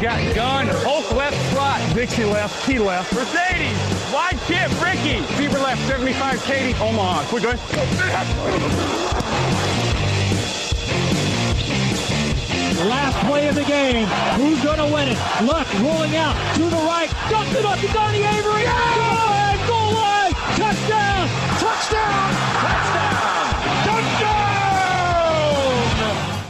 Got gun, Hulk left slot, Dixie left, Key left, Mercedes, wide chip, Ricky, Fever left, 75, Katie, Omaha. Quick, go Last play of the game. Who's going to win it? Luck rolling out to the right. Dumps it up to Donnie Avery. Goal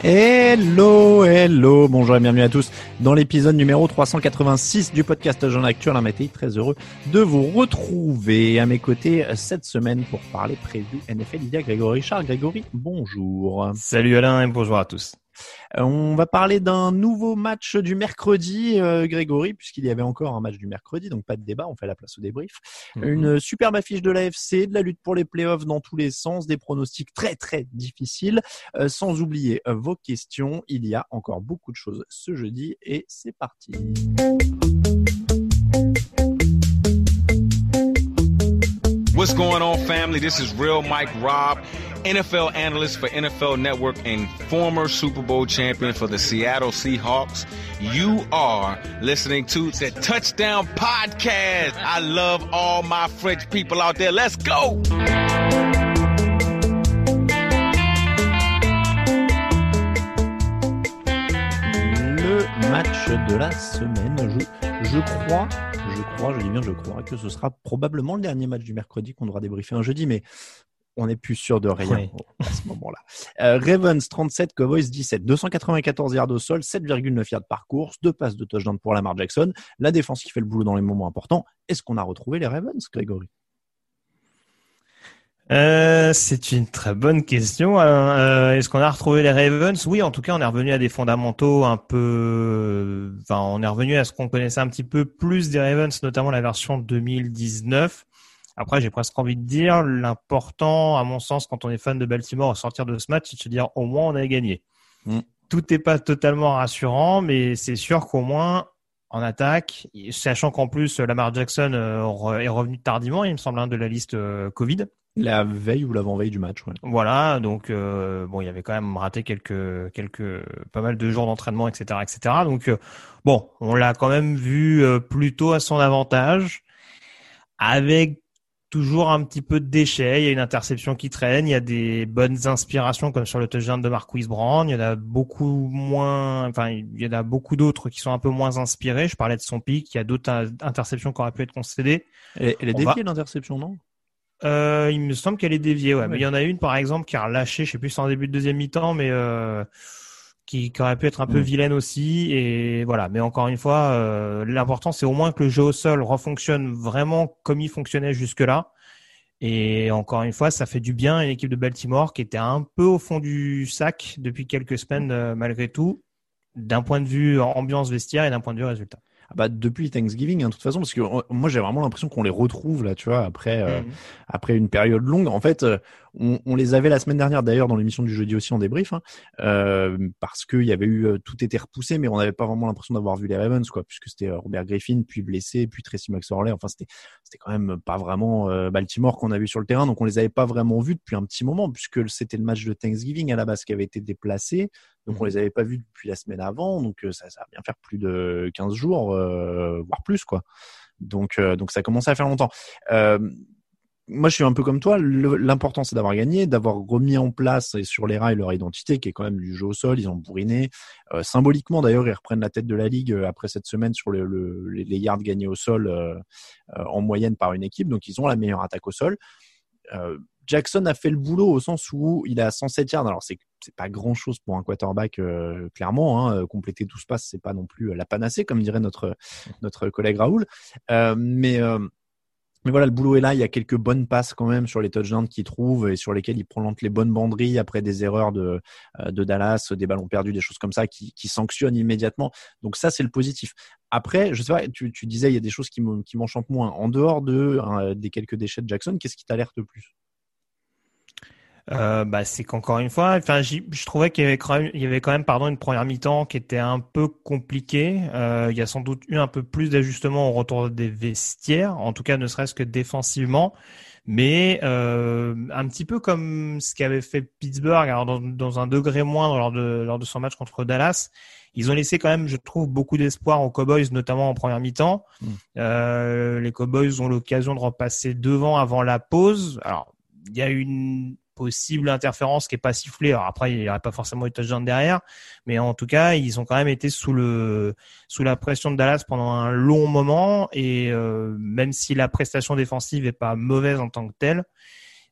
Hello, hello, bonjour et bienvenue à tous dans l'épisode numéro 386 du podcast Jean Actuel. Un métier très heureux de vous retrouver à mes côtés cette semaine pour parler prévu NFL. Il y a Grégory Richard. Grégory, bonjour. Salut Alain et bonjour à tous. Euh, On va parler d'un nouveau match du mercredi, euh, Grégory, puisqu'il y avait encore un match du mercredi, donc pas de débat, on fait la place au débrief. Mhm. Une superbe affiche de l'AFC, de la lutte pour les playoffs dans tous les sens, des pronostics très très difficiles, euh, sans oublier euh, vos questions. Il y a encore beaucoup de choses ce jeudi et c'est parti. What's going on, family? This is Real Mike Robb, NFL analyst for NFL Network and former Super Bowl champion for the Seattle Seahawks. You are listening to the Touchdown Podcast. I love all my French people out there. Let's go! Le match de la semaine, je, je crois, crois, je dis bien je crois, que ce sera probablement le dernier match du mercredi qu'on devra débriefer un jeudi, mais on n'est plus sûr de rien à ce moment-là. Euh, Ravens 37, Cowboys 17, 294 yards au sol, 7,9 yards par course, deux passes de touchdown pour Lamar Jackson, la défense qui fait le boulot dans les moments importants. Est-ce qu'on a retrouvé les Ravens, Grégory? Euh, c'est une très bonne question. Alain. Euh, Est-ce qu'on a retrouvé les Ravens? Oui, en tout cas, on est revenu à des fondamentaux un peu. Enfin, on est revenu à ce qu'on connaissait un petit peu plus des Ravens, notamment la version 2019. Après, j'ai presque envie de dire, l'important, à mon sens, quand on est fan de Baltimore, à sortir de ce match, c'est de se dire au moins on a gagné. Mm. Tout n'est pas totalement rassurant, mais c'est sûr qu'au moins en attaque, sachant qu'en plus Lamar Jackson euh, est revenu tardivement, il me semble, hein, de la liste euh, Covid. La veille ou l'avant-veille du match, ouais. Voilà, donc euh, bon, il y avait quand même raté quelques quelques pas mal de jours d'entraînement, etc., etc. Donc euh, bon, on l'a quand même vu euh, plutôt à son avantage, avec toujours un petit peu de déchets. Il y a une interception qui traîne, il y a des bonnes inspirations comme sur le touchdown de Marquise Brown. Il y en a beaucoup moins, enfin il y en a beaucoup d'autres qui sont un peu moins inspirés. Je parlais de son pic, il y a d'autres interceptions qui auraient pu être concédées. Elle, elle est va- déviée l'interception, non? Euh, il me semble qu'elle est déviée, ouais. Ouais. Mais il y en a une, par exemple, qui a relâché, je sais plus si c'est en début de deuxième mi-temps, mais euh, qui, qui aurait pu être un peu vilaine aussi. Et voilà. Mais encore une fois, euh, l'important, c'est au moins que le jeu au sol refonctionne vraiment comme il fonctionnait jusque-là. Et encore une fois, ça fait du bien à une équipe de Baltimore qui était un peu au fond du sac depuis quelques semaines, euh, malgré tout, d'un point de vue ambiance vestiaire et d'un point de vue résultat. Bah, depuis Thanksgiving, hein, de toute façon, parce que euh, moi j'ai vraiment l'impression qu'on les retrouve là, tu vois, après euh, Mhm. après une période longue. En fait, euh, on, on les avait la semaine dernière d'ailleurs dans l'émission du jeudi aussi en débrief, hein, euh, parce qu'il y avait eu euh, tout était repoussé, mais on n'avait pas vraiment l'impression d'avoir vu les Ravens, quoi, puisque c'était euh, Robert Griffin, puis blessé, puis Tracy McSorley. Enfin, c'était c'était quand même pas vraiment euh, Baltimore qu'on a vu sur le terrain, donc on les avait pas vraiment vus depuis un petit moment, puisque c'était le match de Thanksgiving à la base qui avait été déplacé. Donc on les avait pas vus depuis la semaine avant, donc euh, ça, ça va bien faire plus de 15 jours, euh, voire plus quoi. Donc euh, donc ça à faire longtemps. Euh, moi je suis un peu comme toi. L'important c'est d'avoir gagné, d'avoir remis en place et sur les rails leur identité, qui est quand même du jeu au sol. Ils ont bourriné symboliquement d'ailleurs, ils reprennent la tête de la ligue après cette semaine sur le, le- les yards gagnés au sol en moyenne par une équipe. Donc ils ont la meilleure attaque au sol. Jackson a fait le boulot au sens où il a 107 yards. Alors c'est c'est pas grand chose pour un quarterback euh, clairement. Hein. Compléter 12 passes c'est pas non plus euh, la panacée comme dirait notre collègue Raoul. Euh, mais euh, voilà, le boulot est là. Il y a quelques bonnes passes quand même sur les touchdowns qu'il trouve et sur lesquels il prolonge les bonnes banderilles après des erreurs de, euh, Dallas, des ballons perdus, des choses comme ça qui, sanctionnent immédiatement. Donc ça, c'est le positif. Après, je sais pas, tu, disais il y a des choses qui me- qui m'enchantent moins. En dehors de euh, des quelques déchets de Jackson, qu'est-ce qui t'alerte le plus? Euh, bah, c'est qu'encore une fois, enfin, je trouvais qu'il y avait quand même, il y avait quand même, pardon, une première mi-temps qui était un peu compliquée. Euh, il y a sans doute eu un peu plus d'ajustements au retour des vestiaires, en tout cas, ne serait-ce que défensivement. Mais euh, un petit peu comme ce qu'avait fait Pittsburgh, alors dans, dans un degré moindre lors de, lors de son match contre Dallas, ils ont laissé quand même, je trouve, beaucoup d'espoir aux Cowboys, notamment en première mi-temps. Mm. Euh, les Cowboys ont l'occasion de repasser devant avant la pause. Alors, il y a une possible interférence qui est pas sifflée. Alors après, il n'y aurait pas forcément eu touchdown derrière, mais en tout cas, ils ont quand même été sous le sous la pression de Dallas pendant un long moment. Et euh, même si la prestation défensive est pas mauvaise en tant que telle,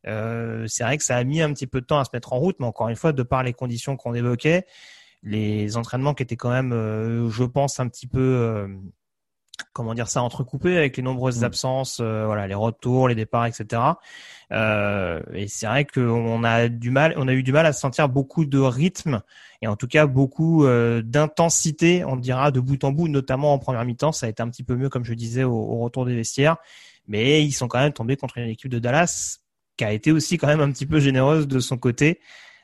euh, c'est vrai que ça a mis un petit peu de temps à se mettre en route. Mais encore une fois, de par les conditions qu'on évoquait, les entraînements qui étaient quand même, euh, je pense, un petit peu comment dire ça entrecoupé avec les nombreuses Mm. absences, euh, voilà, les retours, les départs, etc. Euh, et c'est vrai qu'on a du mal, on a eu du mal à sentir beaucoup de rythme et en tout cas beaucoup euh, d'intensité, on dira de bout en bout, notamment en première mi-temps. Ça a été un petit peu mieux, comme je disais, au, au retour des vestiaires, mais ils sont quand même tombés contre une équipe de Dallas qui a été aussi quand même un petit peu généreuse de son côté,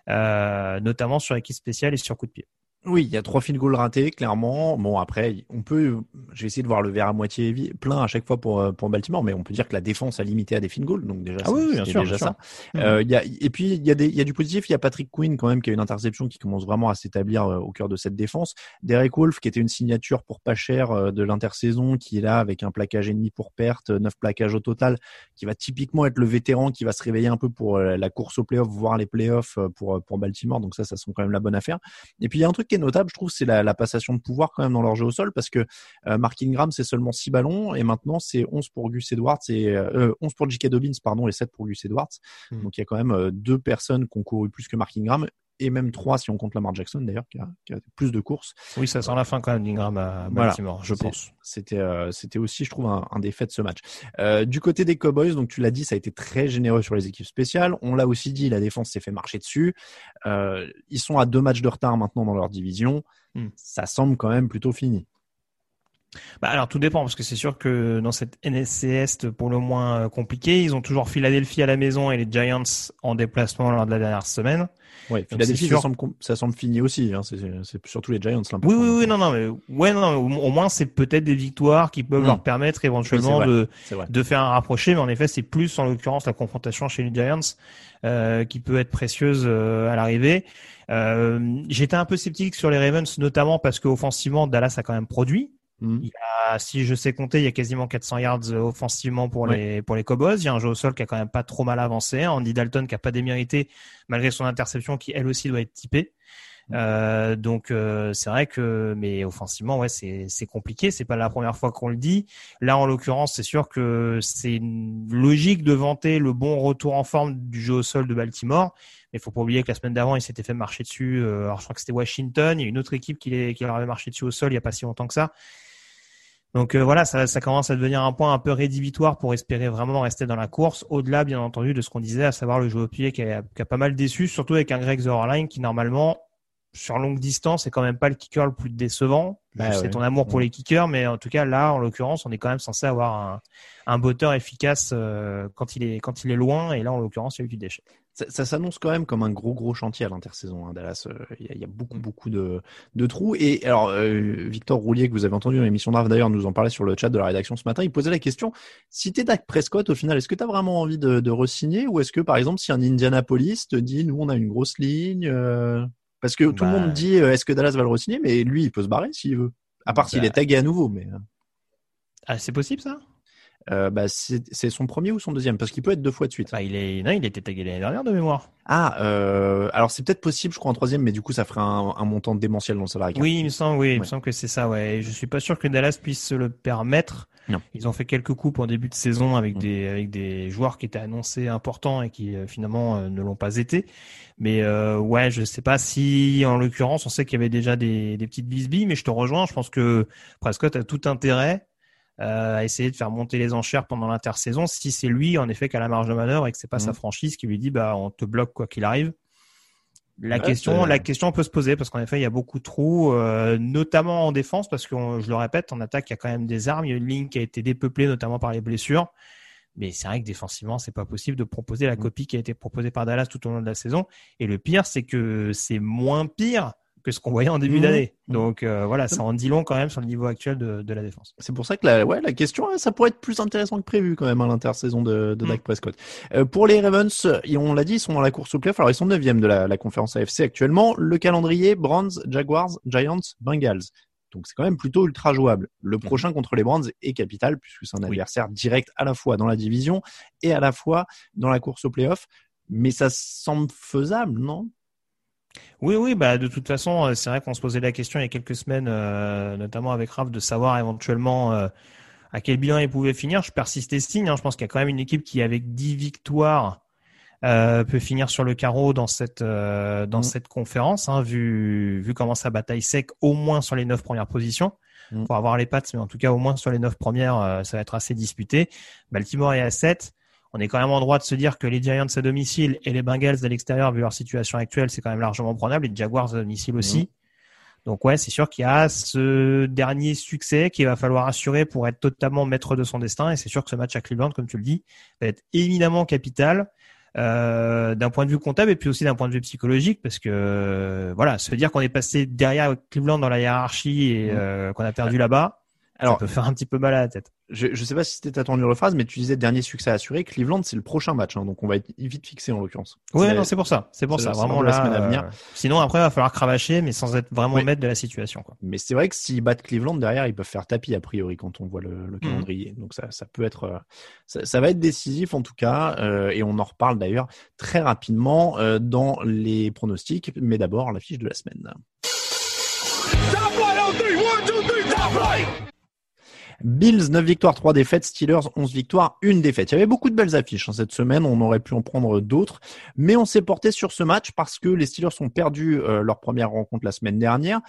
euh, notamment sur équipe spéciale et sur coup de pied. Oui, il y a trois field goals ratés, clairement. Bon, après, on peut, j'ai essayé de voir le verre à moitié plein à chaque fois pour, euh, pour Baltimore, mais on peut dire que la défense a limité à des field goals, donc déjà, Ah oui, c'est- oui, bien c'est sûr, déjà bien ça. sûr. Euh, il y a, et puis, il y a des, il y a du positif. Il y a Patrick Quinn, quand même, qui a une interception qui commence vraiment à s'établir euh, au cœur de cette défense. Derek Wolf, qui était une signature pour pas cher euh, de l'intersaison, qui est là avec un plaquage et demi pour perte, neuf plaquages au total, qui va typiquement être le vétéran qui va se réveiller un peu pour la course au playoff, voire les playoffs pour, pour Baltimore. Donc ça, ça sent quand même la bonne affaire. Et puis il y a un truc qui est notable, je trouve, c'est la, la passation de pouvoir quand même dans leur jeu au sol, parce que euh, Mark Ingram, c'est seulement 6 ballons, et maintenant c'est 11 pour Gus Edwards, et euh, 11 pour J.K. Dobbins, pardon, et 7 pour Gus Edwards. Mm. Donc il y a quand même euh, deux personnes qui ont couru plus que Mark Ingram, et même trois si on compte Lamar Jackson d'ailleurs, qui a, qui a plus de courses. Oui, ça sent la fin quand même d'Ingram à Voilà. Baltimore, je C'est- pense. C'était euh, c'était aussi, je trouve, un, un des faits de ce match. Euh, du côté des Cowboys, donc tu l'as dit, ça a été très généreux sur les équipes spéciales. On l'a aussi dit, la défense s'est fait marcher dessus. Euh, ils sont à deux matchs de retard maintenant dans leur division. Hmm. Ça semble quand même plutôt fini. Bah alors tout dépend parce que c'est sûr que dans cette NFC Est pour le moins euh, compliqué, ils ont toujours Philadelphie à la maison et les Giants en déplacement lors de la dernière semaine. Donc, Philadelphie, ça semble, ça semble fini aussi. Hein. C'est surtout les Giants. là, Oui, oui, oui, non, non, mais ouais, non, non, au, moins c'est peut-être des victoires qui peuvent Mm. leur permettre éventuellement Oui, de de faire un rapproché, mais en effet c'est plus en l'occurrence la confrontation chez les Giants euh, qui peut être précieuse euh, à l'arrivée. Euh, J'étais un peu sceptique sur les Ravens, notamment parce qu'offensivement Dallas a quand même produit. Ah, si je sais compter, il y a quasiment 400 yards euh, offensivement pour les pour les Cowboys. Il y a un jeu au sol qui a quand même pas trop mal avancé. Andy Dalton qui a pas démérité malgré son interception qui elle aussi doit être typée. Euh, donc euh, c'est vrai que mais offensivement ouais c'est c'est compliqué. C'est pas la première fois qu'on le dit. Là en l'occurrence c'est sûr que c'est une logique de vanter le bon retour en forme du jeu au sol de Baltimore. Mais faut pas oublier que la semaine d'avant il s'était fait marcher dessus euh, alors je crois que c'était Washington. Il y a une autre équipe qui, les, qui leur avait marché dessus au sol il y a pas si longtemps que ça donc euh, voilà, ça, ça commence à devenir un point un peu rédhibitoire pour espérer vraiment rester dans la course, au-delà bien entendu de ce qu'on disait, à savoir le jeu au pied qui a, qui a pas mal déçu, surtout avec un Greg Zerline qui normalement sur longue distance, c'est quand même pas le kicker le plus décevant. Bah c'est ouais. ton amour pour Mm. les kickers, mais en tout cas là, en l'occurrence, on est quand même censé avoir un, un botteur efficace euh, quand il est quand il est loin. Et là, en l'occurrence, il y a eu du déchet. Ça, ça s'annonce quand même comme un gros gros chantier à l'intersaison. Hein, Dallas, Euh, il y, a- il y a beaucoup Mm. beaucoup de, de trous. Et alors, euh, Victor Roulier, que vous avez entendu dans l'émission Draft d'ailleurs, nous en parlait sur le chat de la rédaction ce matin. Il posait la question si t'es Dak Prescott, au final, est-ce que t'as vraiment envie de, de re-signer ou est-ce que par exemple, si un Indianapolis te dit, nous on a une grosse ligne, euh, parce que tout le Bah, monde dit, euh, est-ce que Dallas va le re-signer, mais lui, il peut se barrer s'il veut. À part s'il Bah. est tagué à nouveau, mais Ah, c'est possible ça? Euh, bah, c'est son premier ou son deuxième, parce qu'il peut être deux fois de suite. bah, il est non, il était tagué l'année dernière de mémoire. Ah, euh, alors c'est peut-être possible, je crois, en troisième, mais du coup, ça ferait un, un montant démentiel dans le salarié. Oui, il me semble, oui, il me semble que c'est ça, ouais. Et je suis pas sûr que Dallas puisse se le permettre. Non. Ils ont fait quelques coupes en début de saison avec Mm. des avec des joueurs qui étaient annoncés importants et qui euh, finalement euh, ne l'ont pas été. Mais euh, ouais, je sais pas si en l'occurrence on sait qu'il y avait déjà des des petites bisbilles, mais je te rejoins. Je pense que Prescott a tout intérêt euh, à essayer de faire monter les enchères pendant l'intersaison si c'est lui en effet qui a la marge de manœuvre et que c'est pas sa franchise qui lui dit bah on te bloque quoi qu'il arrive. La Ouais, question, la question peut se poser parce qu'en effet, il y a beaucoup de trous, euh, notamment en défense, parce que on- je le répète, en attaque, il y a quand même des armes. Il y a une ligne qui a été dépeuplée, notamment par les blessures. Mais c'est vrai que défensivement, c'est pas possible de proposer la Mm. copie qui a été proposée par Dallas tout au long de la saison. Et le pire, c'est que c'est moins pire que ce qu'on voyait en début Mhm. d'année. Donc euh, voilà, ça en dit long quand même sur le niveau actuel de, de la défense. C'est pour ça que la, ouais, la question, hein, ça pourrait être plus intéressant que prévu quand même à l'intersaison de, de Mm. Dak Prescott. Euh, pour les Ravens, on l'a dit, ils sont dans la course au playoff. Alors ils sont neuvième de la, la conférence AFC actuellement. Le calendrier Browns, Jaguars, Giants, Bengals. Donc c'est quand même plutôt ultra jouable. Le prochain contre les Browns est capital puisque c'est un. Oui. adversaire direct à la fois dans la division et à la fois dans la course au playoff. Mais ça semble faisable, non? Oui, oui, bah de toute façon, euh, c'est vrai qu'on se posait la question il y a quelques semaines, euh, notamment avec Raph, de savoir éventuellement euh, à quel bilan il pouvait finir. Je persiste et signe. hein. Je pense qu'il y a quand même une équipe qui, avec 10 victoires, euh, peut finir sur le carreau dans cette dans Mm. cette conférence, hein, vu vu comment ça bataille sec, au moins sur les neuf premières positions. Mm. Pour avoir les pattes, mais en tout cas au moins sur les neuf premières, ça va être assez disputé. Baltimore est à 7 on est quand même en droit de se dire que les Giants à domicile et les Bengals à l'extérieur, vu leur situation actuelle, c'est quand même largement prenable. Et les Jaguars à domicile aussi. Donc ouais, c'est sûr qu'il y a ce dernier succès qu'il va falloir assurer pour être totalement maître de son destin. Et c'est sûr que ce match à Cleveland, comme tu le dis, va être éminemment capital euh, d'un point de vue comptable et puis aussi d'un point de vue psychologique, parce que euh, voilà, se dire qu'on est passé derrière Cleveland dans la hiérarchie et Mhm. euh, qu'on a perdu là-bas, Alors, ça peut faire un petit peu mal à la tête. je ne sais pas si c'était ta tournure de phrase, mais tu disais dernier succès assuré. Cleveland, c'est le prochain match, hein, donc on va être vite fixé en l'occurrence. Ouais, non, c'est pour ça. C'est pour ça. c'est Vraiment la là. semaine à venir. euh, Sinon, après, il va falloir cravacher, mais sans être vraiment Oui. maître de la situation. Quoi. Mais c'est vrai que s'ils battent Cleveland derrière, ils peuvent faire tapis a priori quand on voit le, le calendrier. Donc ça, ça peut être, euh, ça, ça va être décisif en tout cas, euh, et on en reparle d'ailleurs très rapidement euh, dans les pronostics. Mais d'abord la fiche de la semaine. Top right on three. One, two, three. Top right. Bills 9 victoires, 3 défaites, Steelers 11 victoires, 1 défaite. Il y avait beaucoup de belles affiches hein, cette semaine, on aurait pu en prendre d'autres, mais on s'est porté sur ce match parce que les Steelers ont perdu euh, leur première rencontre la semaine dernière.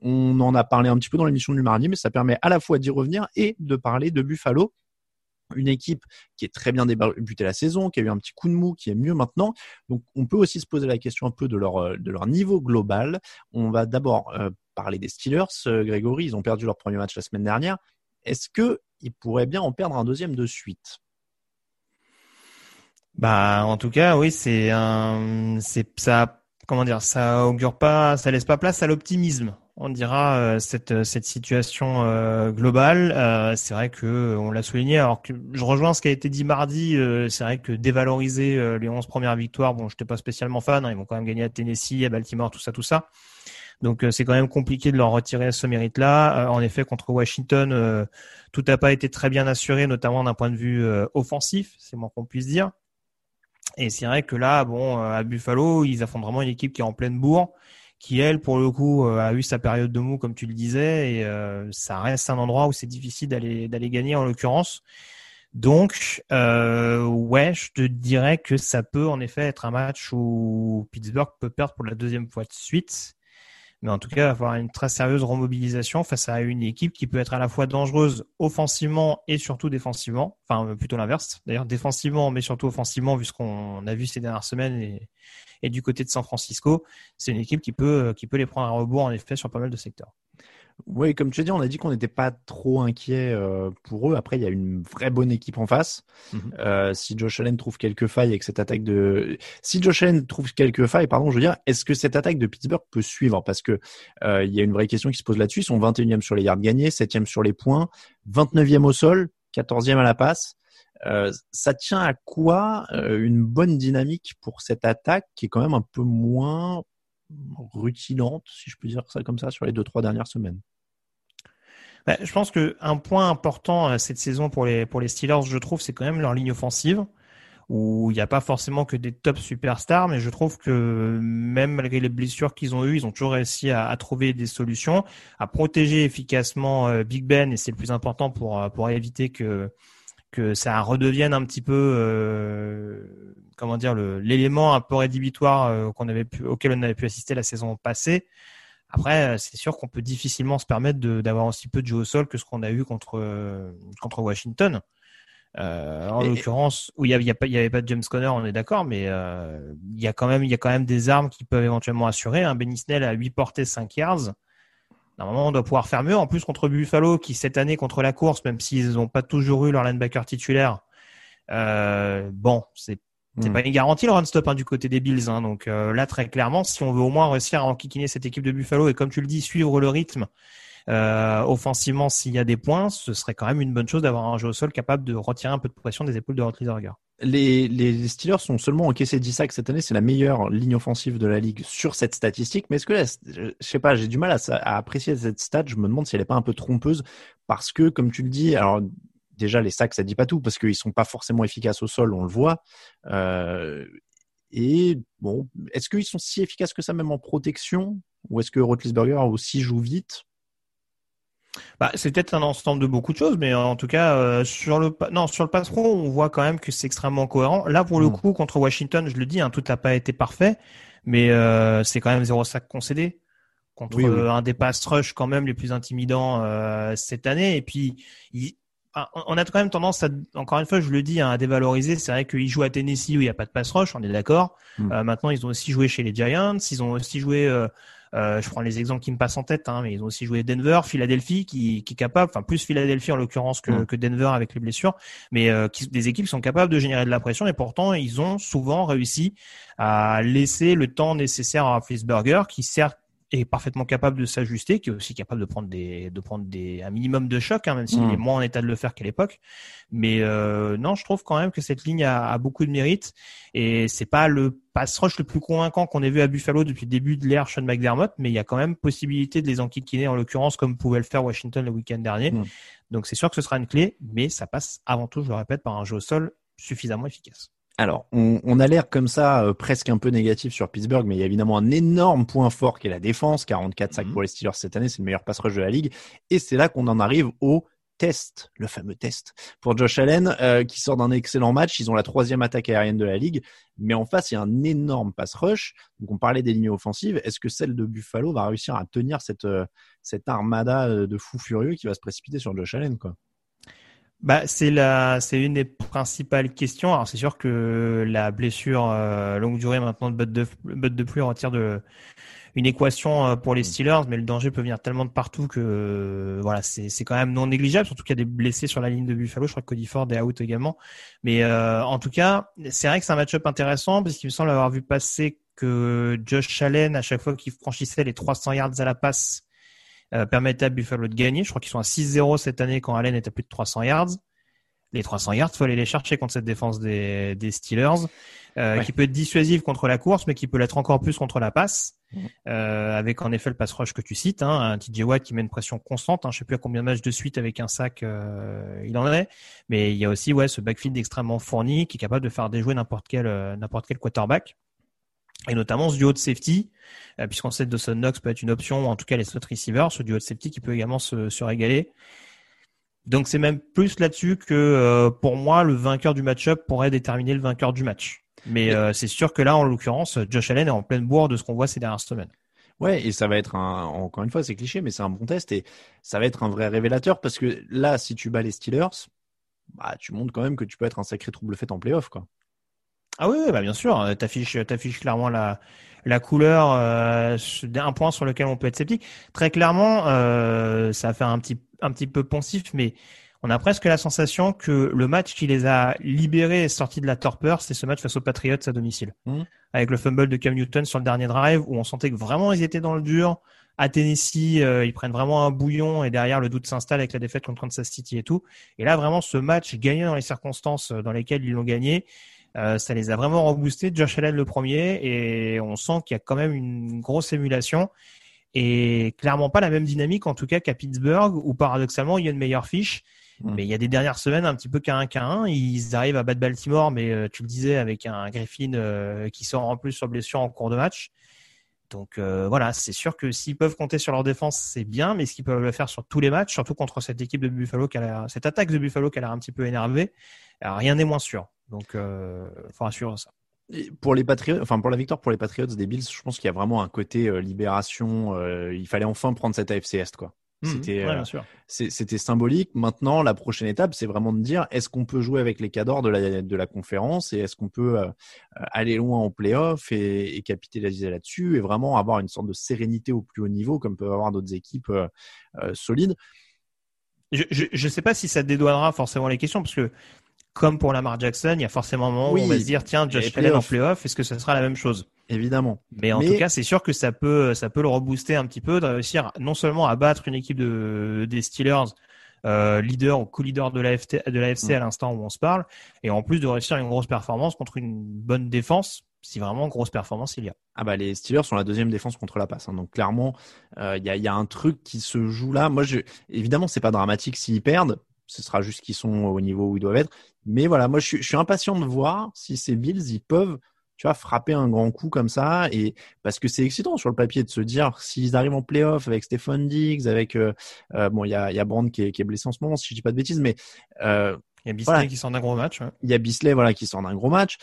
On en a parlé un petit peu dans l'émission du mardi, mais ça permet à la fois d'y revenir et de parler de Buffalo, une équipe qui est très bien débutée la saison, qui a eu un petit coup de mou, qui est mieux maintenant. Donc on peut aussi se poser la question un peu de leur, euh, niveau global. On va d'abord euh, parler des Steelers. Grégory, ils ont perdu leur premier match la semaine dernière. Est-ce que ils pourraient bien en perdre un deuxième de suite? Bah, en tout cas, oui, c'est un, c'est ça, comment dire, ça augure pas, ça laisse pas place à l'optimisme. On dira euh, cette situation euh, globale. Euh, c'est vrai que on l'a souligné. Alors que je rejoins ce qui a été dit mardi. c'est vrai que dévaloriser les 11 premières victoires, bon, j'étais pas spécialement fan. hein, ils vont quand même gagner à Tennessee, à Baltimore, tout ça, tout ça. Donc euh, c'est quand même compliqué de leur retirer ce mérite-là. Euh, en effet, contre Washington, euh, tout n'a pas été très bien assuré, notamment d'un point de vue offensif, c'est moins qu'on puisse dire. Et c'est vrai que là, bon, à Buffalo, ils affrontent vraiment une équipe qui est en pleine bourre, qui elle, pour le coup, a eu sa période de mou, comme tu le disais, et euh, ça reste un endroit où c'est difficile d'aller d'aller gagner en l'occurrence. Donc, euh, ouais, je te dirais que ça peut en effet être un match où Pittsburgh peut perdre pour la deuxième fois de suite. Mais en tout cas, avoir une très sérieuse remobilisation face à une équipe qui peut être à la fois dangereuse offensivement et surtout défensivement. Enfin, plutôt l'inverse. D'ailleurs, défensivement, mais surtout offensivement, vu ce qu'on a vu ces dernières semaines et, du côté de San Francisco, c'est une équipe qui peut, qui peut les prendre à rebours, en effet, sur pas mal de secteurs. Oui, comme tu as dit, on a dit qu'on n'était pas trop inquiet euh, pour eux. Après, il y a une vraie bonne équipe en face. Mhm. euh, si Josh Allen trouve quelques failles avec cette attaque de, si Josh Allen trouve quelques failles, pardon, je veux dire, est-ce que cette attaque de Pittsburgh peut suivre? Parce que euh, il y a une vraie question qui se pose là-dessus. Ils sont 21e sur les yards gagnés, 7e sur les points, 29e au sol, 14e à la passe. Euh, ça tient à quoi euh, une bonne dynamique pour cette attaque qui est quand même un peu moins rutilante, si je peux dire ça comme ça, sur les deux trois dernières semaines. Bah, je pense que un point important euh, cette saison pour les pour les Steelers, je trouve, c'est quand même leur ligne offensive où il n'y a pas forcément que des top superstars, mais je trouve que même malgré les blessures qu'ils ont eues, ils ont toujours réussi à, à, trouver des solutions, à protéger efficacement euh, Big Ben, et c'est le plus important pour euh, pour éviter que que ça redevienne un petit peu euh, comment dire l'élément un peu rédhibitoire euh, qu'on avait pu, auquel on avait pu assister la saison passée. Après, euh, c'est sûr qu'on peut difficilement se permettre d'avoir aussi peu de jeu au sol que ce qu'on a eu contre contre Washington. Euh, en l'occurrence, où il y avait, y avait pas de James Conner, on est d'accord, mais euh, il y a quand même y a quand même des armes qui peuvent éventuellement assurer. Un hein. Benny Snell à 8 portées, 5 yards. Normalement, on doit pouvoir faire mieux. En plus, contre Buffalo, qui cette année contre la course, même s'ils n'ont pas toujours eu leur linebacker titulaire, euh, bon, c'est c'est hmm. pas une garantie le run stop hein, du côté des Bills. Hein. Donc euh, là, très clairement, si on veut au moins réussir à enquiquiner cette équipe de Buffalo et comme tu le dis, suivre le rythme euh, offensivement s'il y a des points, ce serait quand même une bonne chose d'avoir un jeu au sol capable de retirer un peu de pression des épaules de Rotlisberger. Les, les Steelers sont seulement encaissés 10 sacs cette année, c'est la meilleure ligne offensive de la ligue sur cette statistique. Mais est-ce que là, je sais pas, j'ai du mal à, apprécier cette stat. Je me demande si elle est pas un peu trompeuse parce que, comme tu le dis, alors déjà les sacs ça dit pas tout parce qu'ils sont pas forcément efficaces au sol, on le voit. Euh, et bon, est-ce qu'ils sont si efficaces que ça même en protection? Ou est-ce que Rotlisberger aussi joue vite? Bah, c'est peut-être un ensemble de beaucoup de choses, mais en tout cas euh, sur le non sur le pass on voit quand même que c'est extrêmement cohérent. Là, pour le mm. coup, contre Washington, je le dis, hein, tout n'a pas été parfait, mais euh, c'est quand même zéro sac concédé contre un des pass rush quand même les plus intimidants euh, cette année. Et puis, on a quand même tendance à, encore une fois, je le dis, hein, à dévaloriser. C'est vrai qu'ils jouent à Tennessee où il n'y a pas de pass rush, on est d'accord. Mm. maintenant, ils ont aussi joué chez les Giants, ils ont aussi joué euh, je prends les exemples qui me passent en tête, hein, mais ils ont aussi joué Denver, Philadelphie, qui, qui est capable, enfin plus Philadelphie en l'occurrence que, mm. que, Denver avec les blessures, mais euh, qui, des équipes qui sont capables de générer de la pression et pourtant ils ont souvent réussi à laisser le temps nécessaire à Flisberger, qui certes est parfaitement capable de s'ajuster, qui est aussi capable de prendre des, de prendre des, un minimum de choc, hein, même s'il mm. est moins en état de le faire qu'à l'époque. Mais euh, non, je trouve quand même que cette ligne a, a beaucoup de mérite et c'est pas le pass rush le plus convaincant qu'on ait vu à Buffalo depuis le début de l'ère Sean McDermott, mais il y a quand même possibilité de les enquiquiner en l'occurrence comme pouvait le faire Washington le week-end dernier. Mm. Donc c'est sûr que ce sera une clé, mais ça passe avant tout, je le répète, par un jeu au sol suffisamment efficace. Alors, on, on a l'air comme ça euh, presque un peu négatif sur Pittsburgh, mais il y a évidemment un énorme point fort qui est la défense. 44 sacs mhm. pour les Steelers cette année, c'est le meilleur pass rush de la ligue. Et c'est là qu'on en arrive au test, le fameux test pour Josh Allen, euh, qui sort d'un excellent match. Ils ont la troisième attaque aérienne de la ligue, mais en face, il y a un énorme pass rush. Donc, on parlait des lignes offensives. Est-ce que celle de Buffalo va réussir à tenir cette, euh, cette armada de fous furieux qui va se précipiter sur Josh Allen, quoi? Bah, c'est la, c'est une des principales questions. Alors, c'est sûr que la blessure euh, longue durée maintenant de Bud de, de pluie retire de une équation euh, pour les mm. Steelers, mais le danger peut venir tellement de partout que euh, voilà, c'est, c'est quand même non négligeable. Surtout qu'il y a des blessés sur la ligne de Buffalo. Je crois que Cody Ford est out également. Mais en tout cas, c'est vrai que c'est un match-up intéressant parce qu'il me semble avoir vu passer que Josh Allen, à chaque fois qu'il franchissait les 300 yards à la passe, euh, permettait à Buffalo de gagner. Je crois qu'ils sont à 6-0 cette année quand Allen est à plus de 300 yards. Les 300 yards, faut aller les chercher contre cette défense des, des Steelers, euh, qui peut être dissuasive contre la course, mais qui peut l'être encore plus contre la passe, euh, avec en effet le pass rush que tu cites, hein, un TJ Watt qui met une pression constante. Hein, je sais plus à combien de matchs de suite avec un sac euh, il en est, mais il y a aussi ouais ce backfield extrêmement fourni qui est capable de faire déjouer n'importe quel euh, n'importe quel quarterback et notamment ce duo de safety, euh, puisqu'on sait que Dawson Knox peut être une option, ou en tout cas les slot receivers, ce duo de safety qui peut également se, se régaler. Donc c'est même plus là-dessus que euh, pour moi le vainqueur du match-up pourrait déterminer le vainqueur du match. Mais euh, c'est sûr que là, en l'occurrence, Josh Allen est en pleine bourre de ce qu'on voit ces dernières semaines. Ouais, et ça va être un, encore une fois, c'est cliché, mais c'est un bon test et ça va être un vrai révélateur parce que là, si tu bats les Steelers, bah, tu montres quand même que tu peux être un sacré trouble fait en playoff, quoi. Ah oui, bah bien sûr, t'affiches, t'affiches clairement la, la couleur, euh, un point sur lequel on peut être sceptique. Très clairement, euh, ça va faire un petit, un petit peu poncif, mais on a presque la sensation que le match qui les a libérés et sortis de la torpeur, c'est ce match face aux Patriots à domicile. Mmh. Avec le fumble de Cam Newton sur le dernier drive, où on sentait que vraiment ils étaient dans le dur. À Tennessee, euh, ils prennent vraiment un bouillon et derrière le doute s'installe avec la défaite contre Kansas City et tout. Et là, vraiment, ce match gagné dans les circonstances dans lesquelles ils l'ont gagné, euh, ça les a vraiment reboostés. Josh Allen le premier et on sent qu'il y a quand même une grosse émulation et clairement pas la même dynamique en tout cas qu'à Pittsburgh où paradoxalement il y a une meilleure fiche. Hmm. Mais il y a des dernières semaines un petit peu qu'un qu'un. 1 Ils arrivent à battre Baltimore, mais euh, tu le disais avec un Griffin euh, qui sort en plus sur blessure en cours de match. Donc voilà, c'est sûr que s'ils peuvent compter sur leur défense, c'est bien, mais ce qu'ils peuvent le faire sur tous les matchs, surtout contre cette équipe de Buffalo qui a cette attaque de Buffalo qui a l'air un petit peu énervée, rien n'est moins sûr. Donc, il euh, faut rassurer ça. pour les Patriots, enfin pour la victoire pour les Patriots des Bills, je pense qu'il y a vraiment un côté euh, libération. Euh, il fallait enfin prendre cette AFC Est, quoi. Mmh, c'était, c'était symbolique. Maintenant, la prochaine étape, c'est vraiment de dire est-ce qu'on peut jouer avec les cadors de la, de la conférence et est-ce qu'on peut aller loin en playoff et, et capitaliser là-dessus et vraiment avoir une sorte de sérénité au plus haut niveau comme peuvent avoir d'autres équipes solides? Je ne sais pas si ça dédouanera forcément les questions parce que comme pour Lamar Jackson, il y a forcément un moment où on va se dire tiens, Josh Allen en playoff, est-ce que ce sera la même chose? Évidemment. Mais en tout cas, c'est sûr que ça peut, ça peut le rebooster un petit peu de réussir non seulement à battre une équipe de, des Steelers, euh, leader ou co-leader de l'AFC à l'instant où on se parle, et en plus de réussir une grosse performance contre une bonne défense, si vraiment grosse performance il y a. Ah bah les Steelers sont la deuxième défense contre la passe, hein. donc clairement euh, il y, a, y, a, un truc qui se joue là. Moi, je, évidemment, c'est pas dramatique s'ils perdent, ce sera juste qu'ils sont au niveau où ils doivent être. Mais voilà, moi, je suis, impatient de voir si ces Bills, ils peuvent, tu vois, frapper un grand coup comme ça. Et parce que c'est excitant sur le papier de se dire s'ils arrivent en playoff avec Stephen Diggs, avec euh, euh, bon, il y a, y a Brand qui est, qui est, blessé en ce moment, si je dis pas de bêtises, mais euh, il y a Bisley qui sort d'un gros match. Il y a Bisley, voilà, qui sort d'un gros match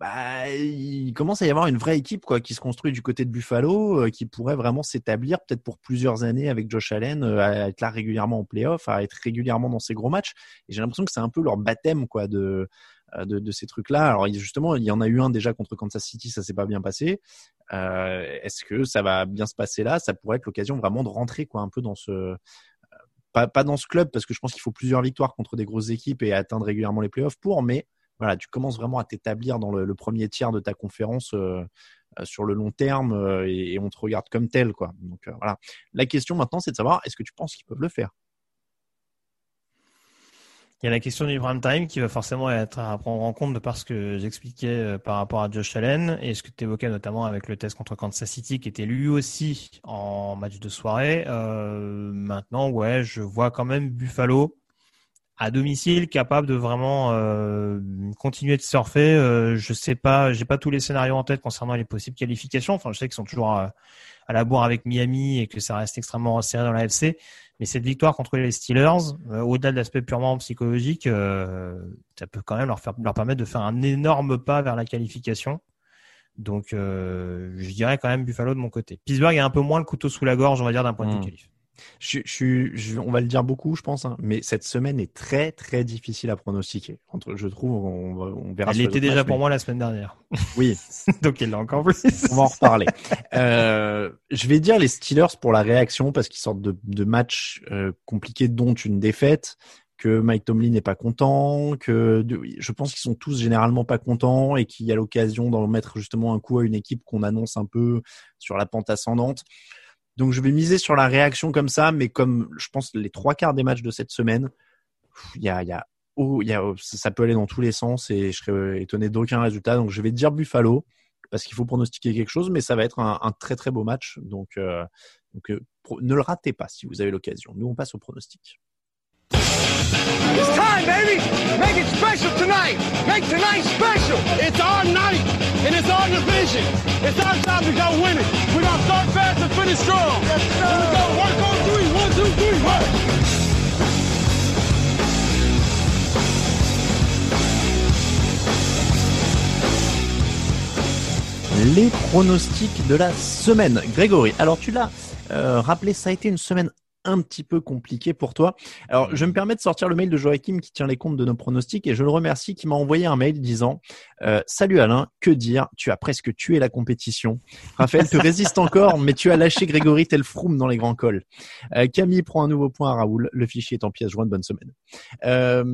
bah, il commence à y avoir une vraie équipe quoi, qui se construit du côté de Buffalo, euh, qui pourrait vraiment s'établir peut-être pour plusieurs années avec Josh Allen, euh, à être là régulièrement en playoff, à être régulièrement dans ces gros matchs. Et j'ai l'impression que c'est un peu leur baptême quoi de, euh, de, de ces trucs-là. Alors justement, il y en a eu un déjà contre Kansas City, ça s'est pas bien passé. Est-ce que ça va bien se passer là? Ça pourrait être l'occasion vraiment de rentrer quoi un peu dans ce pas, pas dans ce club parce que je pense qu'il faut plusieurs victoires contre des grosses équipes et atteindre régulièrement les playoffs pour, mais voilà, tu commences vraiment à t'établir dans le, premier tiers de ta conférence euh, euh, sur le long terme euh, et, on te regarde comme tel, quoi. Donc voilà. La question maintenant, c'est de savoir est-ce que tu penses qu'ils peuvent le faire? Il y a la question du prime time qui va forcément être à prendre en compte de par ce que j'expliquais par rapport à Josh Allen et ce que tu évoquais notamment avec le test contre Kansas City qui était lui aussi en match de soirée. maintenant, ouais, je vois quand même Buffalo à domicile capable de vraiment euh, continuer de surfer. Euh, je sais pas, j'ai pas tous les scénarios en tête concernant les possibles qualifications. Enfin, je sais qu'ils sont toujours à, la bourre avec Miami et que ça reste extrêmement resserré dans la FC. Mais cette victoire contre les Steelers, euh, au-delà de l'aspect purement psychologique, ça peut quand même leur, faire, leur permettre de faire un énorme pas vers la qualification. Donc, je dirais quand même Buffalo de mon côté. Pittsburgh a un peu moins le couteau sous la gorge, on va dire, d'un point de vue mmh. qualif. Je, je, on va le dire beaucoup, je pense, hein, mais cette semaine est très très difficile à pronostiquer. Entre, je trouve, on, on verra. Elle était déjà pour moi la semaine dernière. Oui. Donc il l'a encore plus. on va en reparler. Euh, je vais dire les Steelers pour la réaction parce qu'ils sortent de, de matchs euh, compliqués, dont une défaite que Mike Tomlin n'est pas content, que je pense qu'ils sont tous généralement pas contents et qu'il y a l'occasion d'en mettre justement un coup à une équipe qu'on annonce un peu sur la pente ascendante. Donc je vais miser sur la réaction comme ça, mais comme je pense les trois quarts des matchs de cette semaine, il y a, oh, a ça peut aller dans tous les sens et je serais étonné d'aucun résultat. Donc je vais dire Buffalo parce qu'il faut pronostiquer quelque chose, mais ça va être un, très très beau match. Donc, euh, euh, ne le ratez pas si vous avez l'occasion. Nous on passe au pronostic. It's time, baby. Make it special tonight. Make tonight special. It's our night, and it's our division. It's our time to go win it. We're going to start fast and finish strong. Yes, sir. Here we go. Work on three. One, two, three. Work. les pronostics de la semaine. Grégory, alors tu l'as euh, rappelé, ça a été une semaine un petit peu compliqué pour toi. Alors, je me permets de sortir le mail de Joachim qui tient les comptes de nos pronostics et je le remercie qui m'a envoyé un mail disant euh, Salut Alain, que dire? Tu as presque tué la compétition. Raphaël te résiste encore, mais tu as lâché Grégory tel Froome dans les grands cols. Euh, Camille prend un nouveau point à Raoul. Le fichier est en pièce jointe. Bonne semaine. Euh,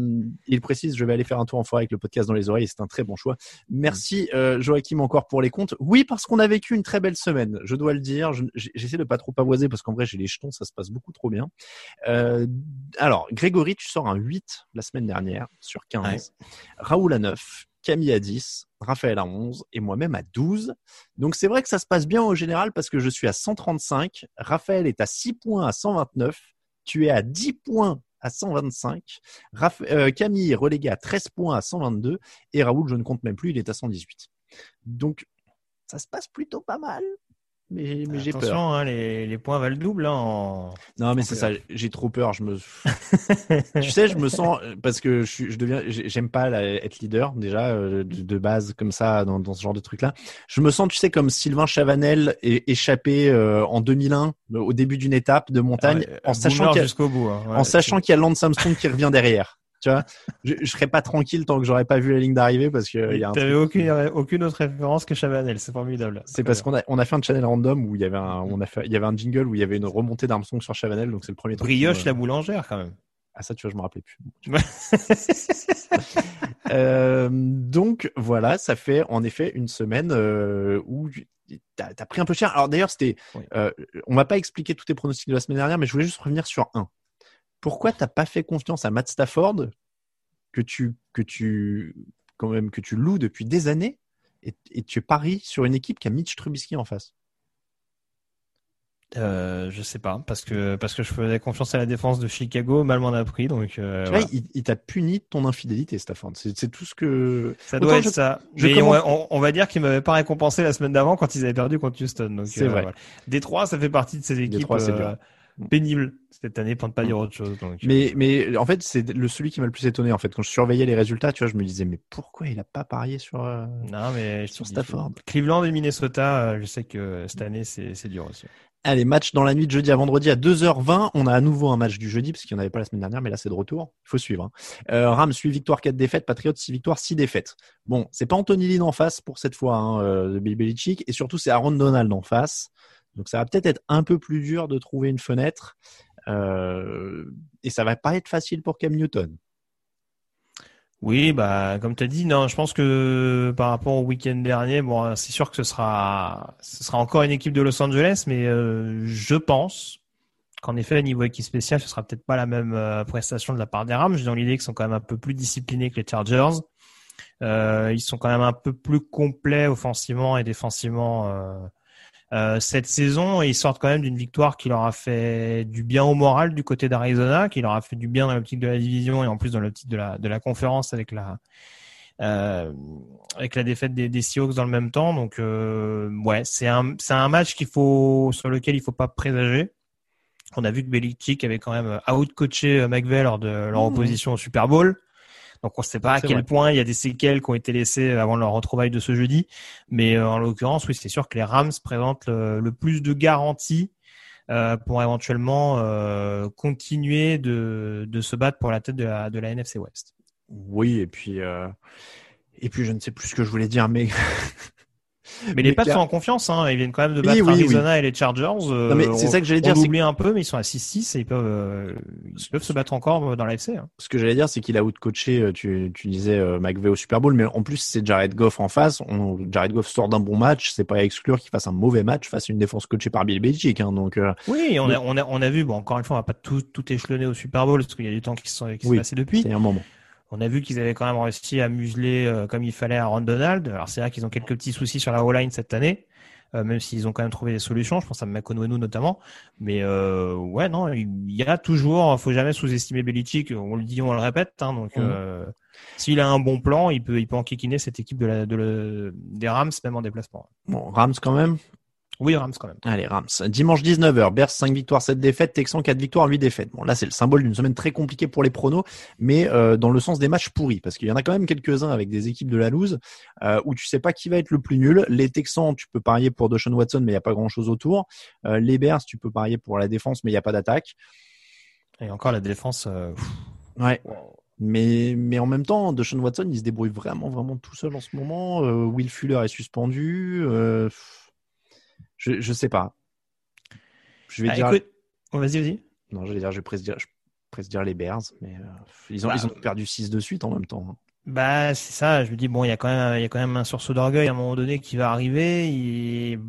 il précise Je vais aller faire un tour en forêt avec le podcast dans les oreilles. C'est un très bon choix. Merci euh, Joachim encore pour les comptes. Oui, parce qu'on a vécu une très belle semaine. Je dois le dire. J'essaie de pas trop pavoiser parce qu'en vrai, j'ai les jetons, ça se passe beaucoup trop bien. Euh, alors, Grégory, tu sors un 8 la semaine dernière sur 15. Ouais. Raoul à 9, Camille à 10, Raphaël à 11 et moi-même à 12. Donc c'est vrai que ça se passe bien au général parce que je suis à 135, Raphaël est à 6 points à 129, tu es à 10 points à 125, Raph euh, Camille est relégué à 13 points à 122 et Raoul, je ne compte même plus, il est à 118. Donc ça se passe plutôt pas mal mais, mais j'ai peur. Attention, hein, les, les, points valent double. Hein, en... Non, mais c'est ça. J'ai trop peur. Je me, tu sais, je me sens parce que je, suis, je deviens, j'aime pas la, être leader déjà euh, de, de, base comme ça dans, dans ce genre de truc là. Je me sens, tu sais, comme Sylvain Chavanel est échappé euh, en 2001 au début d'une étape de montagne, ouais, en sachant qu'il jusqu'au bout, hein. ouais, en sachant qu'il y a Lance Armstrong qui revient derrière. Tu vois, je, je serais pas tranquille tant que j'aurais pas vu la ligne d'arrivée parce que il y a un aucune, aucune autre référence que Chavanel, c'est formidable. C'est parce qu'on a, on a fait un channel random où il y avait un, on a fait, il y avait un jingle où il y avait une remontée d'Armstrong sur Chavanel, donc c'est le premier. Brioche la boulangère quand même. Ah ça, tu vois, je me rappelais plus. euh, donc voilà, ça fait en effet une semaine euh, où t'as as pris un peu cher. Alors d'ailleurs, c'était, oui. euh, on va pas expliquer tous tes pronostics de la semaine dernière, mais je voulais juste revenir sur un. Pourquoi t'as pas fait confiance à Matt Stafford que tu que tu quand même que tu loues depuis des années et, et tu paries sur une équipe qui a Mitch Trubisky en face? Euh, je sais pas parce que parce que je faisais confiance à la défense de Chicago, mal m'en a pris donc. Euh, tu vois, il, il t'a puni de ton infidélité, Stafford. C'est tout ce que. Ça doit être je, ça. Je Mais commence... on, on, va dire qu'il m'avait pas récompensé la semaine d'avant quand ils avaient perdu contre Houston. Donc c'est euh, vrai. Voilà. Détroit, ça fait partie de ces équipes. Détroit, pénible cette année pour ne pas dire autre chose. Donc. Mais, mais en fait, c'est le celui qui m'a le plus étonné. En fait, quand je surveillais les résultats, tu vois, je me disais, mais pourquoi il a pas parié sur, euh, non, mais sur Stafford? Cleveland et Minnesota, je sais que cette année, c'est dur aussi. Allez, match dans la nuit de jeudi à vendredi à 2h20. On a à nouveau un match du jeudi, parce qu'il n'y en avait pas la semaine dernière, mais là, c'est de retour. Il faut suivre. Hein. Euh, Rams, 8 victoires, 4 défaites. Patriots, 6 victoires, 6 défaites. Bon, c'est pas Anthony Lynn en face pour cette fois, hein, euh, de Bill Belichick. Et surtout, c'est Aaron Donald en face. Donc, ça va peut-être être un peu plus dur de trouver une fenêtre. Euh, et ça va pas être facile pour Cam Newton. Oui, bah comme tu as dit, non, je pense que par rapport au week-end dernier, bon, c'est sûr que ce sera, ce sera encore une équipe de Los Angeles, mais euh, je pense qu'en effet, au niveau équipe spéciale, ce sera peut-être pas la même euh, prestation de la part des Rams. J'ai dans l'idée qu'ils sont quand même un peu plus disciplinés que les Chargers. Euh, ils sont quand même un peu plus complets offensivement et défensivement euh, euh, cette saison et ils sortent quand même d'une victoire qui leur a fait du bien au moral du côté d'Arizona, qui leur a fait du bien dans l'optique de la division et en plus dans l'optique de la de la conférence avec la euh, avec la défaite des, des Seahawks dans le même temps. Donc euh, ouais, c'est un c'est un match qu'il faut sur lequel il faut pas présager. On a vu que Belichick avait quand même out-coaché McVay lors de leur mmh. opposition au Super Bowl. Donc on ne sait pas à quel vrai. point il y a des séquelles qui ont été laissées avant leur retrouvaille de ce jeudi. Mais euh, en l'occurrence, oui, c'est sûr que les Rams présentent le, le plus de garanties euh, pour éventuellement euh, continuer de, de, se battre pour la tête de la, de la NFC West. Oui, et puis euh, et puis je ne sais plus ce que je voulais dire, mais Mais les Pats sont en confiance, hein. ils viennent quand même de battre oui, oui, Arizona oui. et les Chargers. Euh, c'est ça que j'allais dire. Oublie un peu, mais ils sont à 6-6 et ils peuvent, euh, ils peuvent se battre encore dans l'AFC. Hein. Ce que j'allais dire, c'est qu'il a out-coaché, euh, tu, tu disais euh, McVay au Super Bowl, mais en plus c'est Jared Goff en face. On, Jared Goff sort d'un bon match, c'est pas à exclure qu'il fasse un mauvais match face à une défense coachée par Bill Belichick. Hein, donc, euh, oui, on a, on, a, on a vu, bon, encore une fois, on va pas tout, tout échelonner au Super Bowl parce qu'il y a du temps qui s'est qui passé depuis. C'est un moment. On a vu qu'ils avaient quand même réussi à museler euh, comme il fallait à Ron Donald. Alors c'est vrai qu'ils ont quelques petits soucis sur la O-line cette année, euh, même s'ils ont quand même trouvé des solutions. Je pense à Makonwenu notamment. Mais euh, ouais, non, il y a toujours, faut jamais sous-estimer Belichick. On le dit, on le répète. Hein, donc mmh. s'il a un bon plan, il peut, il peut enquiquiner cette équipe de la, de le, des Rams même en déplacement. Bon, Rams quand même. Oui, Rams quand même. Allez, Rams. Dimanche 19h, Bears 5 victoires, 7 défaites, Texans 4 victoires, 8 défaites. Bon, là, c'est le symbole d'une semaine très compliquée pour les pronos, mais euh, dans le sens des matchs pourris, parce qu'il y en a quand même quelques-uns avec des équipes de la loose, euh, où tu sais pas qui va être le plus nul. Les Texans, tu peux parier pour Deshaun Watson, mais il n'y a pas grand-chose autour. Euh, les Bears, tu peux parier pour la défense, mais il n'y a pas d'attaque. Et encore la défense. Euh, ouais. Mais, mais en même temps, Deshaun Watson, il se débrouille vraiment, vraiment tout seul en ce moment. Euh, Will Fuller est suspendu. Je, je sais pas. Je vais ah, dire. Écoute... Oh, vas-y, vas-y. Non, je vais dire, je vais presque dire, je les Bears, mais euh, ils ont, bah, ils ont perdu 6 de suite en même temps. hein. Bah, c'est ça. Je me dis, bon, il y a quand même, il y a quand même un sursaut d'orgueil à un moment donné qui va arriver. Il...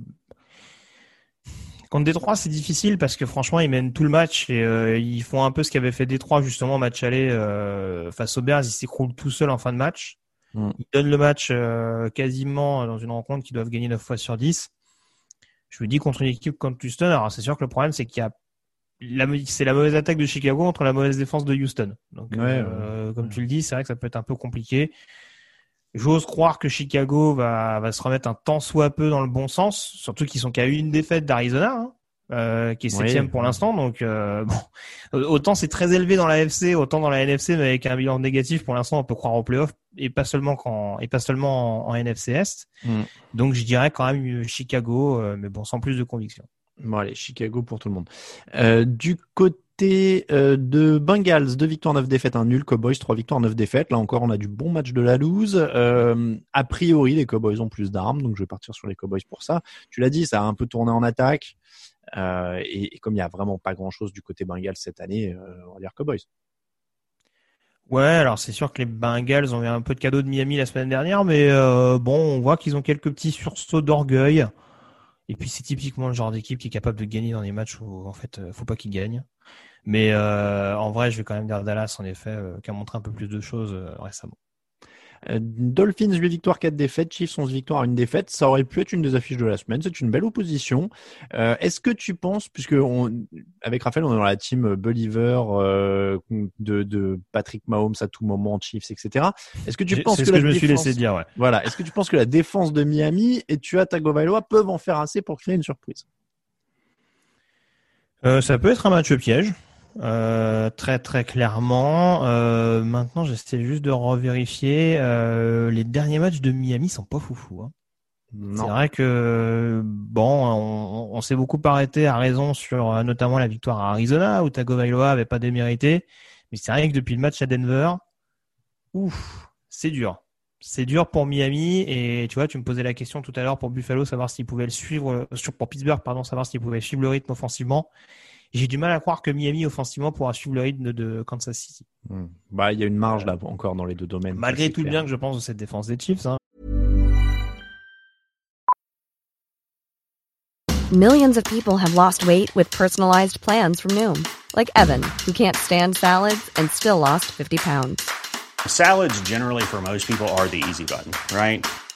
Contre Détroit, c'est difficile parce que franchement, ils mènent tout le match et euh, ils font un peu ce qu'avait fait Détroit justement match aller euh, face aux Bears. Ils s'écroulent tout seuls en fin de match. Mm. Ils donnent le match euh, quasiment dans une rencontre qu'ils doivent gagner 9 fois sur 10. Je me dis contre une équipe comme Houston, alors c'est sûr que le problème c'est qu'il y a la, c'est la mauvaise attaque de Chicago contre la mauvaise défense de Houston. Donc, Ouais, euh, comme tu le dis, c'est vrai que ça peut être un peu compliqué. J'ose croire que Chicago va, va se remettre un tant soit peu dans le bon sens, surtout qu'ils sont qu'à une défaite d'Arizona, hein, euh, qui est Oui. septième pour l'instant. Donc euh, bon, autant c'est très élevé dans la FC, autant dans la NFC, mais avec un bilan négatif pour l'instant, on peut croire au playoff et pas seulement qu'en et pas seulement en, en NFC Est. Mm. Donc je dirais quand même euh, Chicago, euh, mais bon, sans plus de conviction. Bon, allez, Chicago pour tout le monde. Euh, du côté de Bengals, 2 victoires, 9 défaites, un nul. Cowboys, 3 victoires, 9 défaites. Là encore, on a du bon match de la loose. Euh, a priori, les Cowboys ont plus d'armes, donc je vais partir sur les Cowboys pour ça. Tu l'as dit, ça a un peu tourné en attaque. Euh, et, et comme il n'y a vraiment pas grand-chose du côté Bengals cette année, euh, on va dire Cowboys. Ouais, alors c'est sûr que les Bengals ont eu un peu de cadeau de Miami la semaine dernière, mais euh, bon, on voit qu'ils ont quelques petits sursauts d'orgueil. Et puis c'est typiquement le genre d'équipe qui est capable de gagner dans des matchs où en fait, euh, faut pas qu'ils gagnent. Mais euh, en vrai, je vais quand même dire Dallas en effet, qui a montré un peu plus de choses récemment. Euh, Dolphins, 8 victoires, 4 défaites. Chiefs, 11 victoires, 1 défaite. Ça aurait pu être une des affiches de la semaine. C'est une belle opposition. Euh, Est-ce que tu penses, puisque on, avec Raphaël, on est dans la team Believer euh, de, de Patrick Mahomes à tout moment, Chiefs, etc. Est-ce que tu penses que ce la que je me suis défense- laissé dire, ouais. Voilà. Est-ce que tu penses que la défense de Miami et Tua Tagovailoa peuvent en faire assez pour créer une surprise? Euh, ça peut être un match piège, euh, très très clairement. Euh, maintenant, j'essaie juste de revérifier. Euh, les derniers matchs de Miami sont pas foufou. Hein. C'est vrai que bon, on, on s'est beaucoup arrêté à raison sur euh, notamment la victoire à Arizona où Tagovailoa avait pas démérité, mais c'est vrai que depuis le match à Denver, ouf, c'est dur. C'est dur pour Miami et tu vois, tu me posais la question tout à l'heure pour Buffalo, savoir s'ils pouvaient le suivre, euh, sur pour Pittsburgh, pardon, savoir s'ils pouvaient suivre le rythme offensivement. J'ai du mal à croire que Miami offensivement pourra suivre le rythme de Kansas City. Hmm. Bah, il y a une marge là encore dans les deux domaines. Malgré tout le bien que je pense de cette défense des Chiefs, hein. Millions of people have lost weight with personalized plans from Noom, like Evan, who can't stand salads and still lost 50 pounds. Salads, generally, for most people, are the easy button, right?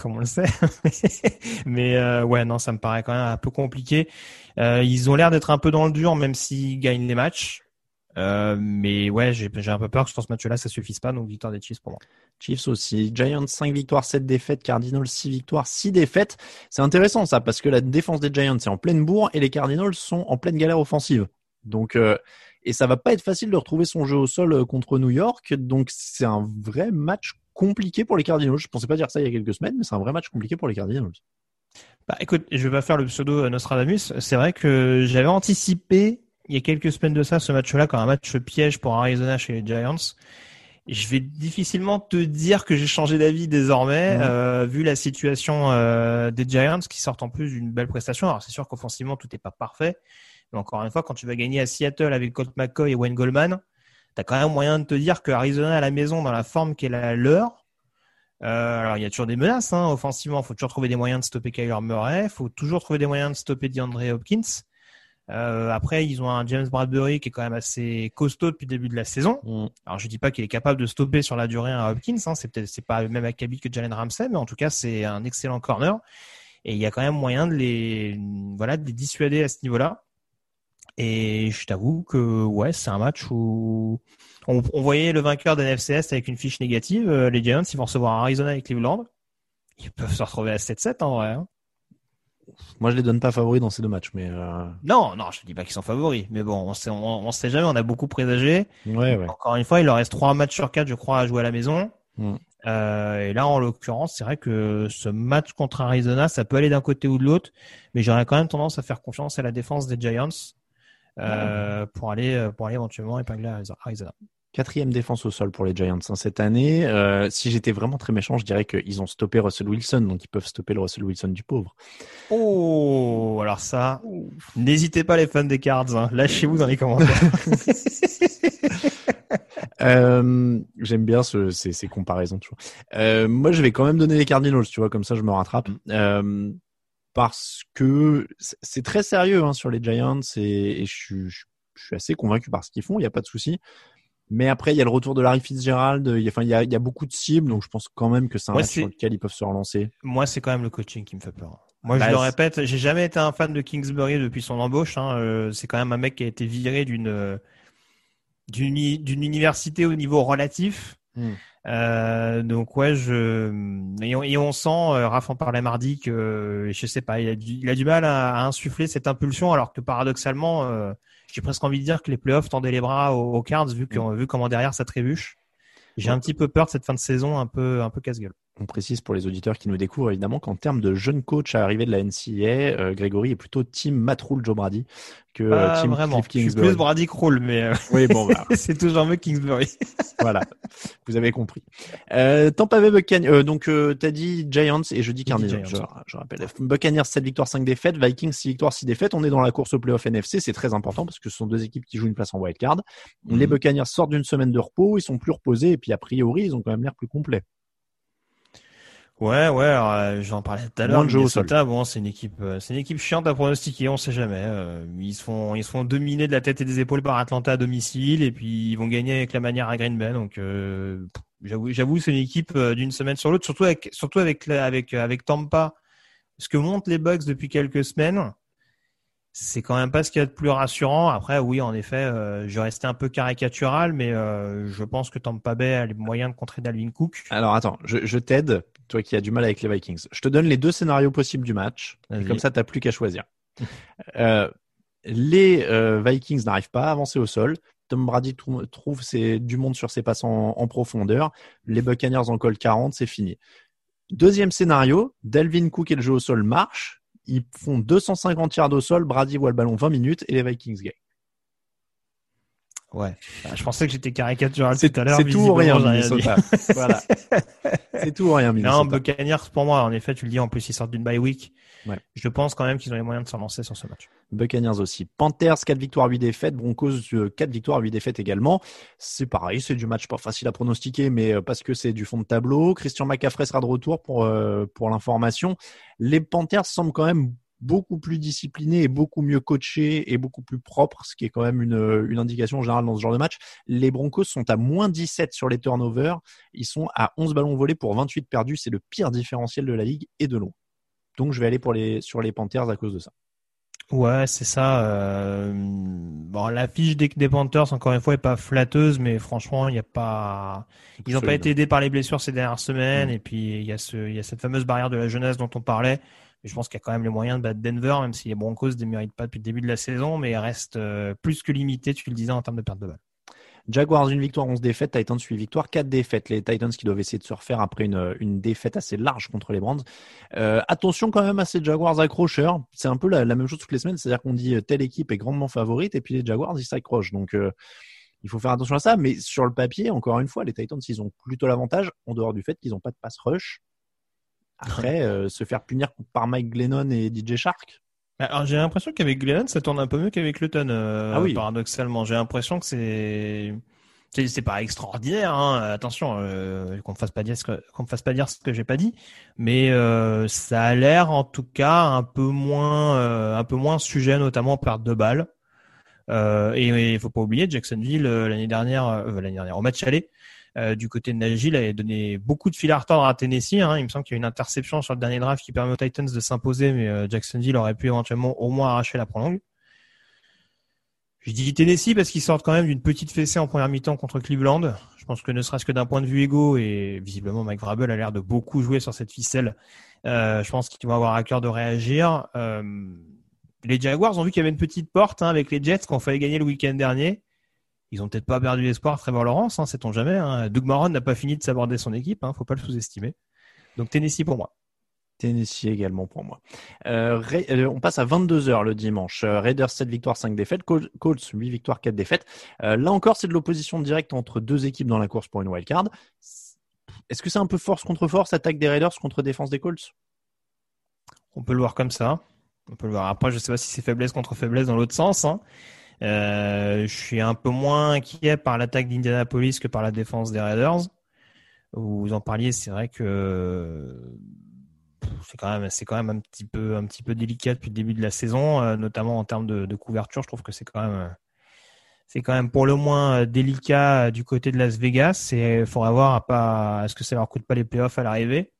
Comme on le sait. Mais euh, ouais, non, ça me paraît quand même un peu compliqué. Euh, ils ont l'air d'être un peu dans le dur, même s'ils gagnent les matchs. Euh, mais ouais, j'ai un peu peur que sur ce match-là, ça suffise pas. Donc victoire des Chiefs pour moi. Chiefs aussi. Giants 5 victoires, 7 défaites. Cardinals 6 victoires, 6 défaites. C'est intéressant ça parce que la défense des Giants est en pleine bourre et les Cardinals sont en pleine galère offensive. Donc euh, et ça va pas être facile de retrouver son jeu au sol euh, contre New York. Donc c'est un vrai match compliqué pour les Cardinals. Je pensais pas dire ça il y a quelques semaines, mais c'est un vrai match compliqué pour les Cardinals. Bah écoute, je vais pas faire le pseudo Nostradamus. C'est vrai que j'avais anticipé il y a quelques semaines de ça ce match-là comme un match piège pour Arizona chez les Giants. je vais difficilement te dire que j'ai changé d'avis désormais, Mhm. euh, vu la situation euh, des Giants qui sortent en plus d'une belle prestation. Alors c'est sûr qu'offensivement tout n'est pas parfait, mais encore une fois, quand tu vas gagner à Seattle avec Colt McCoy et Wayne Goldman, t'as quand même moyen de te dire que Arizona à la maison dans la forme qu'est la leur. Euh, alors il y a toujours des menaces hein, offensivement, faut toujours trouver des moyens de stopper Kyler Murray, faut toujours trouver des moyens de stopper DeAndre Hopkins. Euh, après, ils ont un James Bradbury qui est quand même assez costaud depuis le début de la saison. Mm. Alors, je dis pas qu'il est capable de stopper sur la durée un Hopkins. Hein. C'est peut-être, c'est pas le même acabit que Jalen Ramsey, mais en tout cas, c'est un excellent corner. Et il y a quand même moyen de les, voilà, de les dissuader à ce niveau-là. Et je t'avoue que, ouais, c'est un match où on, on voyait le vainqueur d'un FCS avec une fiche négative. Euh, Les Giants, ils vont recevoir Arizona et Cleveland. Ils peuvent se retrouver à 7-7 en vrai. hein. Moi, je les donne pas favoris dans ces deux matchs, mais euh, Non, non, je dis pas qu'ils sont favoris, mais bon, on sait, on, on sait jamais. On a beaucoup présagé. ouais, ouais. Encore une fois, il leur reste trois matchs sur quatre, je crois, à jouer à la maison. Mm. Euh, et là, en l'occurrence, c'est vrai que ce match contre Arizona, ça peut aller d'un côté ou de l'autre, mais j'aurais quand même tendance à faire confiance à la défense des Giants euh, pour aller pour aller éventuellement épingler Arizona. Quatrième défense au sol pour les Giants hein, cette année. Euh, si j'étais vraiment très méchant, je dirais qu'ils ont stoppé Russell Wilson, donc ils peuvent stopper le Russell Wilson du pauvre. Oh, alors ça, n'hésitez pas les fans des Cards, hein, lâchez-vous dans les commentaires. Euh, J'aime bien ce, ces, ces comparaisons toujours. Euh, moi, je vais quand même donner les Cardinals, tu vois, comme ça je me rattrape. Euh, parce que c'est- très sérieux hein, sur les Giants et, et je, suis- je, je suis assez convaincu par ce qu'ils font, il n'y a pas de souci. Mais après, il y a le retour de Larry Fitzgerald, il y a, enfin, il y a, il y a beaucoup de cibles, donc je pense quand même que c'est un match c'est- sur lequel ils peuvent se relancer. Moi, c'est quand même le coaching qui me fait peur. Moi, Bah, je le c'est- répète, j'ai jamais été un fan de Kingsbury depuis son embauche. Hein. Euh, c'est quand même un mec qui a été viré d'une euh, d'une université au niveau relatif. Hmm. Euh, donc ouais, je et on, et on sent, euh, Raph en parlait mardi que euh, je sais pas, il a du, il a du mal à, à insuffler cette impulsion, alors que paradoxalement, euh, j'ai presque envie de dire que les playoffs tendaient les bras aux, aux Cards vu, que, vu comment derrière ça trébuche. J'ai un petit peu peur de cette fin de saison un peu un peu casse-gueule. On précise pour les auditeurs qui nous découvrent évidemment qu'en termes de jeune coach à l'arrivée de la NCAA, euh, Grégory est plutôt team Matt Rule Joe Brady que euh, team vraiment. Cliff Je suis Kingsbury. plus Brady Kroll, mais euh, Oui, bon, bah, c'est toujours mieux Kingsbury. voilà, vous avez compris. Euh, Tampa Bay Buccaneers, euh, donc t'as dit Giants et je dis Cardinals. Je, je rappelle, Buccaneers 7 victoires 5 défaites, Vikings 6 victoires 6 défaites. On est dans la course au playoff NFC, c'est très important parce que ce sont deux équipes qui jouent une place en wild card. Les Mhm. Buccaneers sortent d'une semaine de repos, ils sont plus reposés et puis a priori ils ont quand même l'air plus complets. Ouais, ouais, alors, euh, j'en parlais tout à l'heure. de jeu au Minnesota, bon, c'est une équipe, euh, c'est une équipe chiante à pronostiquer, on sait jamais. euh, ils se font, ils se font dominer de la tête et des épaules par Atlanta à domicile, et puis ils vont gagner avec la manière à Green Bay. Donc, euh, j'avoue, j'avoue, c'est une équipe euh, d'une semaine sur l'autre, surtout avec, surtout avec, avec, euh, avec Tampa. Ce que montent les Bucks depuis quelques semaines, c'est quand même pas ce qu'il y a de plus rassurant. Après, oui, en effet, euh, je restais un peu caricatural, mais euh, je pense que Tampa Bay a les moyens de contrer Dalvin Cook. Alors attends, je, je t'aide, toi qui as du mal avec les Vikings. Je te donne les deux scénarios possibles du match. Et comme ça, t'as plus qu'à choisir. Euh, les euh, Vikings n'arrivent pas à avancer au sol. Tom Brady trou- trouve ses- du monde sur ses passes en, en profondeur. Les Buccaneers en collent 40, c'est fini. Deuxième scénario, Delvin Cook et le jeu au sol marchent. Ils font 250 yards au sol, Brady voit le ballon 20 minutes et les Vikings gagnent. Ouais. Je pensais que j'étais caricatural tout à l'heure. c'est tout ou rien. Minnesota. voilà. C'est tout ou rien, Non, Minnesota. Buccaneers, pour moi, en effet, tu le dis, en plus, ils sortent d'une bye week. Ouais. Je pense quand même qu'ils ont les moyens de se relancer sur ce match. Buccaneers aussi. Panthers, 4 victoires, 8 défaites. Broncos, euh, 4 victoires, 8 défaites également. C'est pareil, c'est du match pas facile à pronostiquer, mais euh, parce que c'est du fond de tableau. Christian McCaffrey sera de retour pour, euh, pour l'information. Les Panthers semblent quand même beaucoup plus disciplinés et beaucoup mieux coachés et beaucoup plus propres, ce qui est quand même une, une indication générale dans ce genre de match. Les Broncos sont à moins 17 sur les turnovers. Ils sont à 11 ballons volés pour 28 perdus. C'est le pire différentiel de la ligue et de long. Donc je vais aller pour les, sur les Panthers à cause de ça. Ouais, c'est ça. euh, Bon, la fiche des, des Panthers, encore une fois, est pas flatteuse, mais franchement, il n'y a pas, ils n'ont pas été aidés par les blessures ces dernières semaines, Mm. et puis il y a ce, il y a cette fameuse barrière de la jeunesse dont on parlait. Je pense qu'il y a quand même les moyens de battre Denver, même si les Broncos ne déméritent pas depuis le début de la saison, mais restent euh, plus que limités, tu le disais, en termes de perte de balle. Jaguars, une victoire, 11 défaites. Titans, 8 victoires, 4 défaites. Les Titans qui doivent essayer de se refaire après une, défaite assez large contre les Brands. Euh, attention quand même à ces Jaguars accrocheurs. C'est un peu la, même chose toutes les semaines. C'est-à-dire qu'on dit euh, telle équipe est grandement favorite et puis les Jaguars, ils s'accrochent. Donc, il faut faire attention à ça. Mais sur le papier, encore une fois, les Titans, ils ont plutôt l'avantage, en dehors du fait qu'ils n'ont pas de pass rush. Après, euh, se faire punir par Mike Glennon et DJ Shark. Alors j'ai l'impression qu'avec Glennon, ça tourne un peu mieux qu'avec Luton, euh, Ah oui. paradoxalement. J'ai l'impression que c'est c'est pas extraordinaire, hein. attention, euh, qu'on me fasse pas dire ce que qu'on me fasse pas dire ce que j'ai pas dit, mais ça a l'air en tout cas un peu moins un peu moins sujet notamment aux pertes de balles. Et il faut pas oublier Jacksonville l'année dernière, l'année dernière au match aller euh, du côté de il avait donné beaucoup de fil à retordre à Tennessee. Hein. Il me semble qu'il y a une interception sur le dernier draft qui permet aux Titans de s'imposer, mais euh, Jacksonville aurait pu éventuellement au moins arracher la prolongue. Je dis Tennessee parce qu'ils sortent quand même d'une petite fessée en première mi-temps contre Cleveland. Je pense que ne serait-ce que d'un point de vue égo, et visiblement Mike Vrabel a l'air de beaucoup jouer sur cette ficelle, euh, je pense qu'ils vont avoir à cœur de réagir. Les Jaguars ont vu qu'il y avait une petite porte hein, avec les Jets qu'on fallait gagner le week-end dernier. Ils ont peut-être pas perdu l'espoir, Trevor Lawrence, hein, sait-on jamais. Hein. Doug Marron n'a pas fini de s'aborder son équipe, hein, faut pas le sous-estimer. Donc Tennessee pour moi. Tennessee également pour moi. Euh, euh, on passe à 22h le dimanche. Euh, Raiders 7 victoires, 5 défaites. Col- Colts 8 victoires, 4 défaites. Euh, là encore, c'est de l'opposition directe entre deux équipes dans la course pour une wildcard. Est-ce que c'est un peu force contre force, attaque des Raiders contre défense des Colts? On peut le voir comme ça. On peut le voir. Après, je sais pas si c'est faiblesse contre faiblesse dans l'autre sens. hein. Euh, je suis un peu moins inquiet par l'attaque d'Indianapolis que par la défense des Raiders. Vous en parliez, c'est vrai que c'est quand même, c'est quand même un petit peu, un petit peu délicat depuis le début de la saison, euh, notamment en termes de, de couverture. Je trouve que c'est quand même, c'est quand même pour le moins euh, délicat du côté de Las Vegas. Et il faudra voir à pas, est-ce que ça leur coûte pas les playoffs à l'arrivée.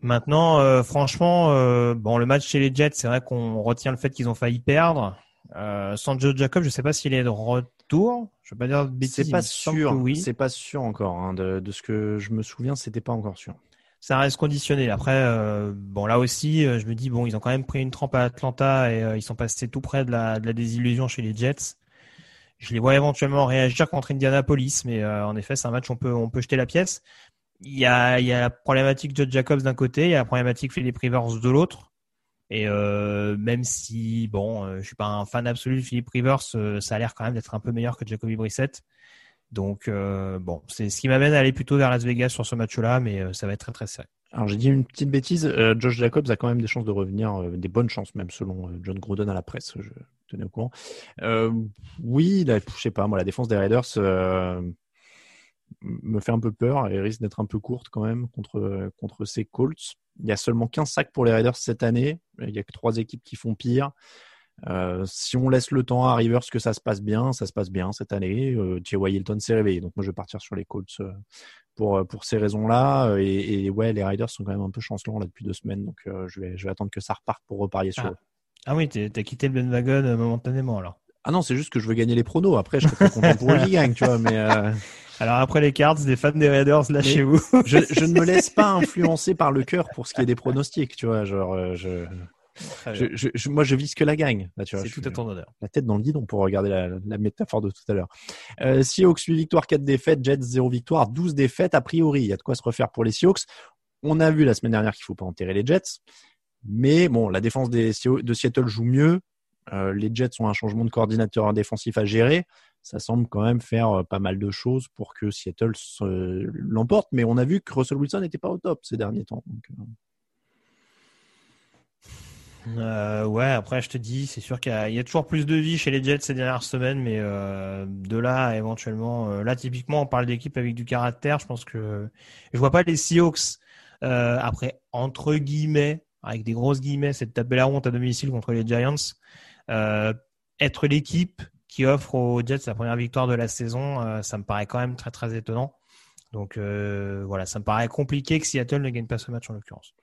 Maintenant, euh, franchement, euh, bon, le match chez les Jets, c'est vrai qu'on retient le fait qu'ils ont failli perdre. Euh, sans Joe Jacob, je sais pas s'il est de retour. Je veux pas dire de bêtises. C'est pas sûr. Oui. C'est pas sûr encore. hein. De, de ce que je me souviens, c'était pas encore sûr. Ça reste conditionné. Après, euh, bon, là aussi, euh, je me dis bon, ils ont quand même pris une trempe à Atlanta et euh, ils sont passés tout près de la, de la désillusion chez les Jets. Je les vois éventuellement réagir contre Indianapolis, mais en effet, c'est un match où on peut on peut jeter la pièce. Il y a il y a la problématique Joe Jacobs d'un côté, il y a la problématique Philip Rivers de l'autre. Et euh, même si bon, euh, je suis pas un fan absolu de Philip Rivers, euh, ça a l'air quand même d'être un peu meilleur que Jacoby Brissett. Donc euh, bon, c'est ce qui m'amène à aller plutôt vers Las Vegas sur ce match-là, mais ça va être très très serré. Alors j'ai dit une petite bêtise. Josh Jacobs a quand même des chances de revenir, des bonnes chances même selon John Gruden à la presse. Je tenais au courant. Oui, la, je sais pas, moi la défense des Raiders me fait un peu peur et risque d'être un peu courte quand même contre contre ces Colts. Il y a seulement 15 sacs pour les Raiders cette année. Il y a que trois équipes qui font pire. Euh, si on laisse le temps à Rivers que ça se passe bien, ça se passe bien cette année. Euh, T.Y. Hilton s'est réveillé, donc moi je vais partir sur les Colts euh, pour pour ces raisons-là. Et, et ouais, les Riders sont quand même un peu chancelants là depuis deux semaines, donc euh, je vais je vais attendre que ça reparte pour reparier sur Ah. eux. Ah oui, t'as quitté le bandwagon euh, momentanément alors. Ah non, c'est juste que je veux gagner les pronos. Après, je serais content pour eux qui gagnent, tu vois. Mais euh, Alors après les cards, des fans des Raiders, lâchez-vous. je, je ne me laisse pas influencer par le cœur pour ce qui est des pronostics, tu vois. Genre, euh, je, je, je- je- moi, je vise que la gagne. Là, tu vois, C'est tout à ton honneur. la tête dans le guidon pour regarder la, la métaphore de tout à l'heure. Euh, Seahawks 8 victoires, 4 défaites, Jets 0 victoire, 12 défaites. A priori, il y a de quoi se refaire pour les Seahawks. On a vu la semaine dernière qu'il faut pas enterrer les Jets. Mais bon, la défense des, de Seattle joue mieux. Euh, les Jets ont un changement de coordinateur défensif à gérer. Ça semble quand même faire euh, pas mal de choses pour que Seattle se- l'emporte. Mais on a vu que Russell Wilson n'était pas au top ces derniers temps. Euh, ouais, après je te dis, c'est sûr qu'il y, a toujours plus de vie chez les Jets ces dernières semaines, mais de là éventuellement, là typiquement on parle d'équipe avec du caractère. Je pense que je vois pas les Seahawks après entre guillemets, avec des grosses guillemets, c'est de taper la honte à domicile contre les Giants, être l'équipe qui offre aux Jets la première victoire de la saison, euh, ça me paraît quand même très très étonnant. Donc euh, voilà, ça me paraît compliqué que Seattle ne gagne pas ce match en l'occurrence.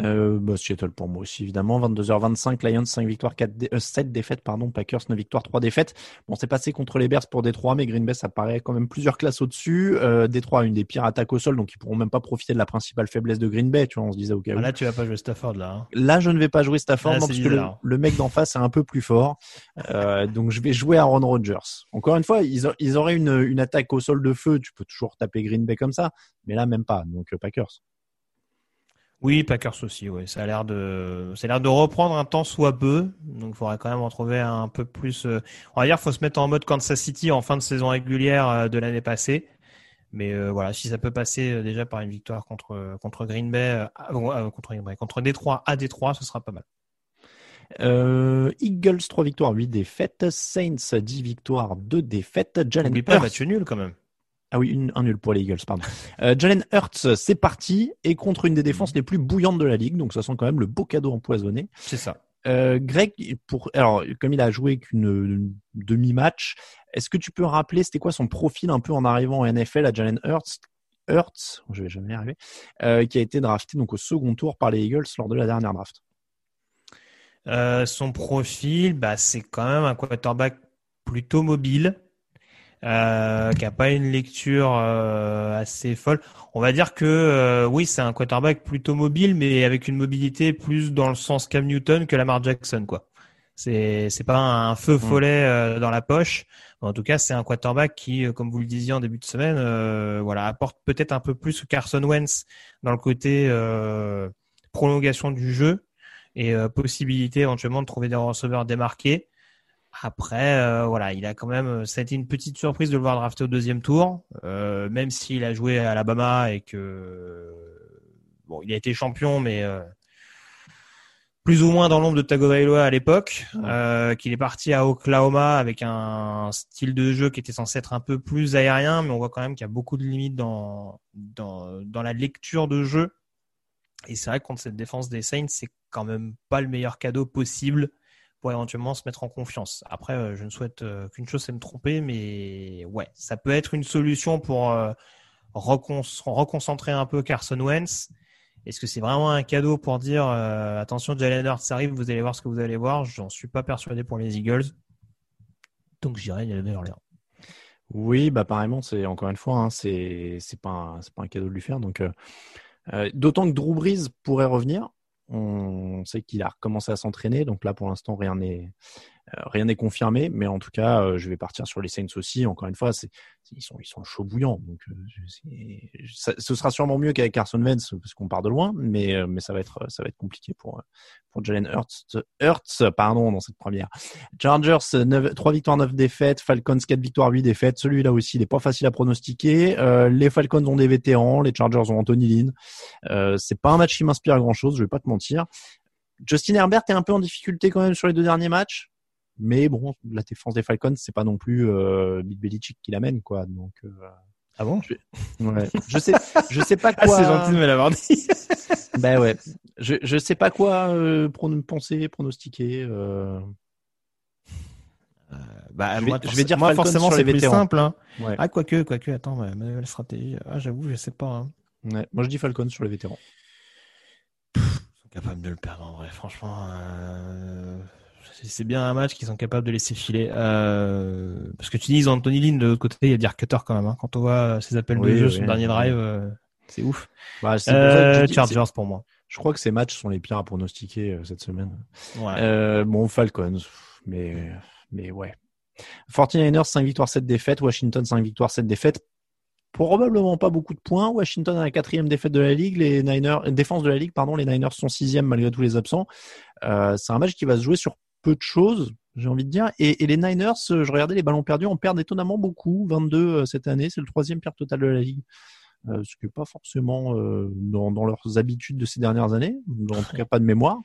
Euh, bah, Seattle pour moi aussi, évidemment. 22h25, Lions 5 victoires, 4 dé- euh, 7 défaites, pardon. Packers 9 victoires, 3 défaites. Bon, c'est passé contre les Bears pour Détroit, mais Green Bay, ça paraît quand même plusieurs classes au-dessus. Euh, Détroit a une des pires attaques au sol, donc ils pourront même pas profiter de la principale faiblesse de Green Bay, tu vois, on se disait au cas où. Ah, là tu vas pas jouer Stafford là. Hein. Là, je ne vais pas jouer Stafford non, parce que le, mec d'en face est un peu plus fort. Euh, donc, je vais jouer Aaron Rodgers. Encore une fois, ils, a- ils auraient une, une attaque au sol de feu. Tu peux toujours taper Green Bay comme ça, mais là, même pas. Donc, euh, Packers. Oui, Packers aussi, oui. Ça a l'air de, ça a l'air de reprendre un temps soit peu. Donc, il faudrait quand même en trouver un peu plus. euh, On va dire, faut se mettre en mode Kansas City en fin de saison régulière euh, de l'année passée. Mais euh, voilà, si ça peut passer euh, déjà par une victoire contre contre Green Bay, euh, contre Green Bay, contre Détroit à Détroit, ce sera pas mal. Euh, Eagles 3 victoires, 8 défaites. Saints 10 victoires, 2 défaites. Jalen N'oublie pas Hurts. match nul quand même. Ah oui, une- un nul pour les Eagles, pardon. Euh, Jalen Hurts, c'est parti et contre une des défenses les plus bouillantes de la ligue, donc ça sent quand même le beau cadeau empoisonné. C'est ça. Euh, Greg, pour alors comme il a joué qu'une une demi-match, est-ce que tu peux rappeler c'était quoi son profil un peu en arrivant en NFL à Jalen Hurts, Hurts, je vais jamais y arriver, euh, qui a été drafté donc au second tour par les Eagles lors de la dernière draft? Euh, son profil, bah, c'est quand même un quarterback plutôt mobile, euh, qui a pas une lecture euh, assez folle. On va dire que euh, oui, c'est un quarterback plutôt mobile, mais avec une mobilité plus dans le sens Cam Newton que Lamar Jackson, quoi. C'est c'est pas un feu follet euh, dans la poche. En tout cas, c'est un quarterback qui, euh, comme vous le disiez en début de semaine, euh, voilà, apporte peut-être un peu plus que Carson Wentz dans le côté euh, prolongation du jeu et euh, possibilité éventuellement de trouver des receveurs démarqués. Après, euh, voilà, il a quand même, ça a été une petite surprise de le voir drafté au deuxième tour, euh, même s'il a joué à Alabama et que bon, il a été champion, mais euh, plus ou moins dans l'ombre de Tagovailoa à l'époque, qu'il est parti à Oklahoma avec un style de jeu qui était censé être un peu plus aérien, mais on voit quand même qu'il y a beaucoup de limites dans dans, dans la lecture de jeu. Et c'est vrai que contre cette défense des Saints, c'est quand même pas le meilleur cadeau possible pour éventuellement se mettre en confiance. Après, euh, je ne souhaite euh, qu'une chose, c'est me tromper, mais ouais, ça peut être une solution pour euh, recon- reconcentrer un peu Carson Wentz. Est-ce que c'est vraiment un cadeau pour dire attention, Jalen Hurts arrive, vous allez voir ce que vous allez voir? J'en suis pas persuadé pour les Eagles. Donc j'irai y aller Orléans. Oui, bah pareillement, c'est encore une fois, hein, c'est pas un, pas un cadeau de lui faire. D'autant que Drew Brees pourrait revenir. On sait qu'il a recommencé à s'entraîner, donc là pour l'instant rien n'est rien n'est confirmé, mais en tout cas, euh, je vais partir sur les Saints aussi. Encore une fois, ils sont ils chauds bouillants, donc euh, ce sera sûrement mieux qu'avec Carson Wentz parce qu'on part de loin, mais euh, ça va être compliqué pour euh, pour Jalen Hurts Hurts pardon dans cette première. Chargers 9, 3 victoires 9 défaites, Falcons 4 victoires 8 défaites. Celui-là aussi, il n'est pas facile à pronostiquer. Euh, les Falcons ont des vétérans, les Chargers ont Anthony Lynn. Euh, c'est pas un match qui m'inspire grand-chose, je vais pas te mentir. Justin Herbert est un peu en difficulté quand même sur les deux derniers matchs. Mais bon, la défense des Falcons, c'est pas non plus euh, Big Belichick qui l'amène, quoi. Donc, euh, Ah bon? je, ouais. je sais, je sais pas Ah, quoi. c'est gentil de me l'avoir dit. Ben ouais. Je, je sais pas quoi euh, penser, pronostiquer. Euh... Bah, Je vais- moi, je vais dire moi Falcons forcément c'est plus simple. Hein. Ouais. Ah quoique, quoique, attends, ma nouvelle stratégie. Ah j'avoue, je sais pas. Hein. ouais. Moi, je dis Falcons sur les vétérans. Ils sont capables de le perdre en vrai. Franchement, euh, c'est- bien un match qu'ils sont capables de laisser filer. Euh, parce que tu dis ils ont Anthony Lynn de l'autre côté, il y a Dirk Cutter quand même. Hein. Quand on voit ses appels Oui, de jeu, oui, son oui. dernier drive, euh, c'est ouf. Bah, c'est Euh, Chargers pour moi. Je crois que ces matchs sont les pires à pronostiquer euh, cette semaine. Ouais. Euh, bon, Falcons, mais, mais ouais. 49ers, 5 victoires, 7 défaites. Washington, 5 victoires, 7 défaites. Probablement pas beaucoup de points. Washington a la quatrième défaite de la ligue. Les Niners, euh, défense de la ligue, pardon. Les Niners sont sixième malgré tous les absents. Euh, c'est un match qui va se jouer sur peu de choses, j'ai envie de dire. Et, et les Niners, euh, je regardais les ballons perdus, en perdent étonnamment beaucoup. 22 euh, cette année. C'est le troisième pire total de la ligue. Euh, ce qui n'est pas forcément euh, dans, dans leurs habitudes de ces dernières années. En tout cas, pas de mémoire.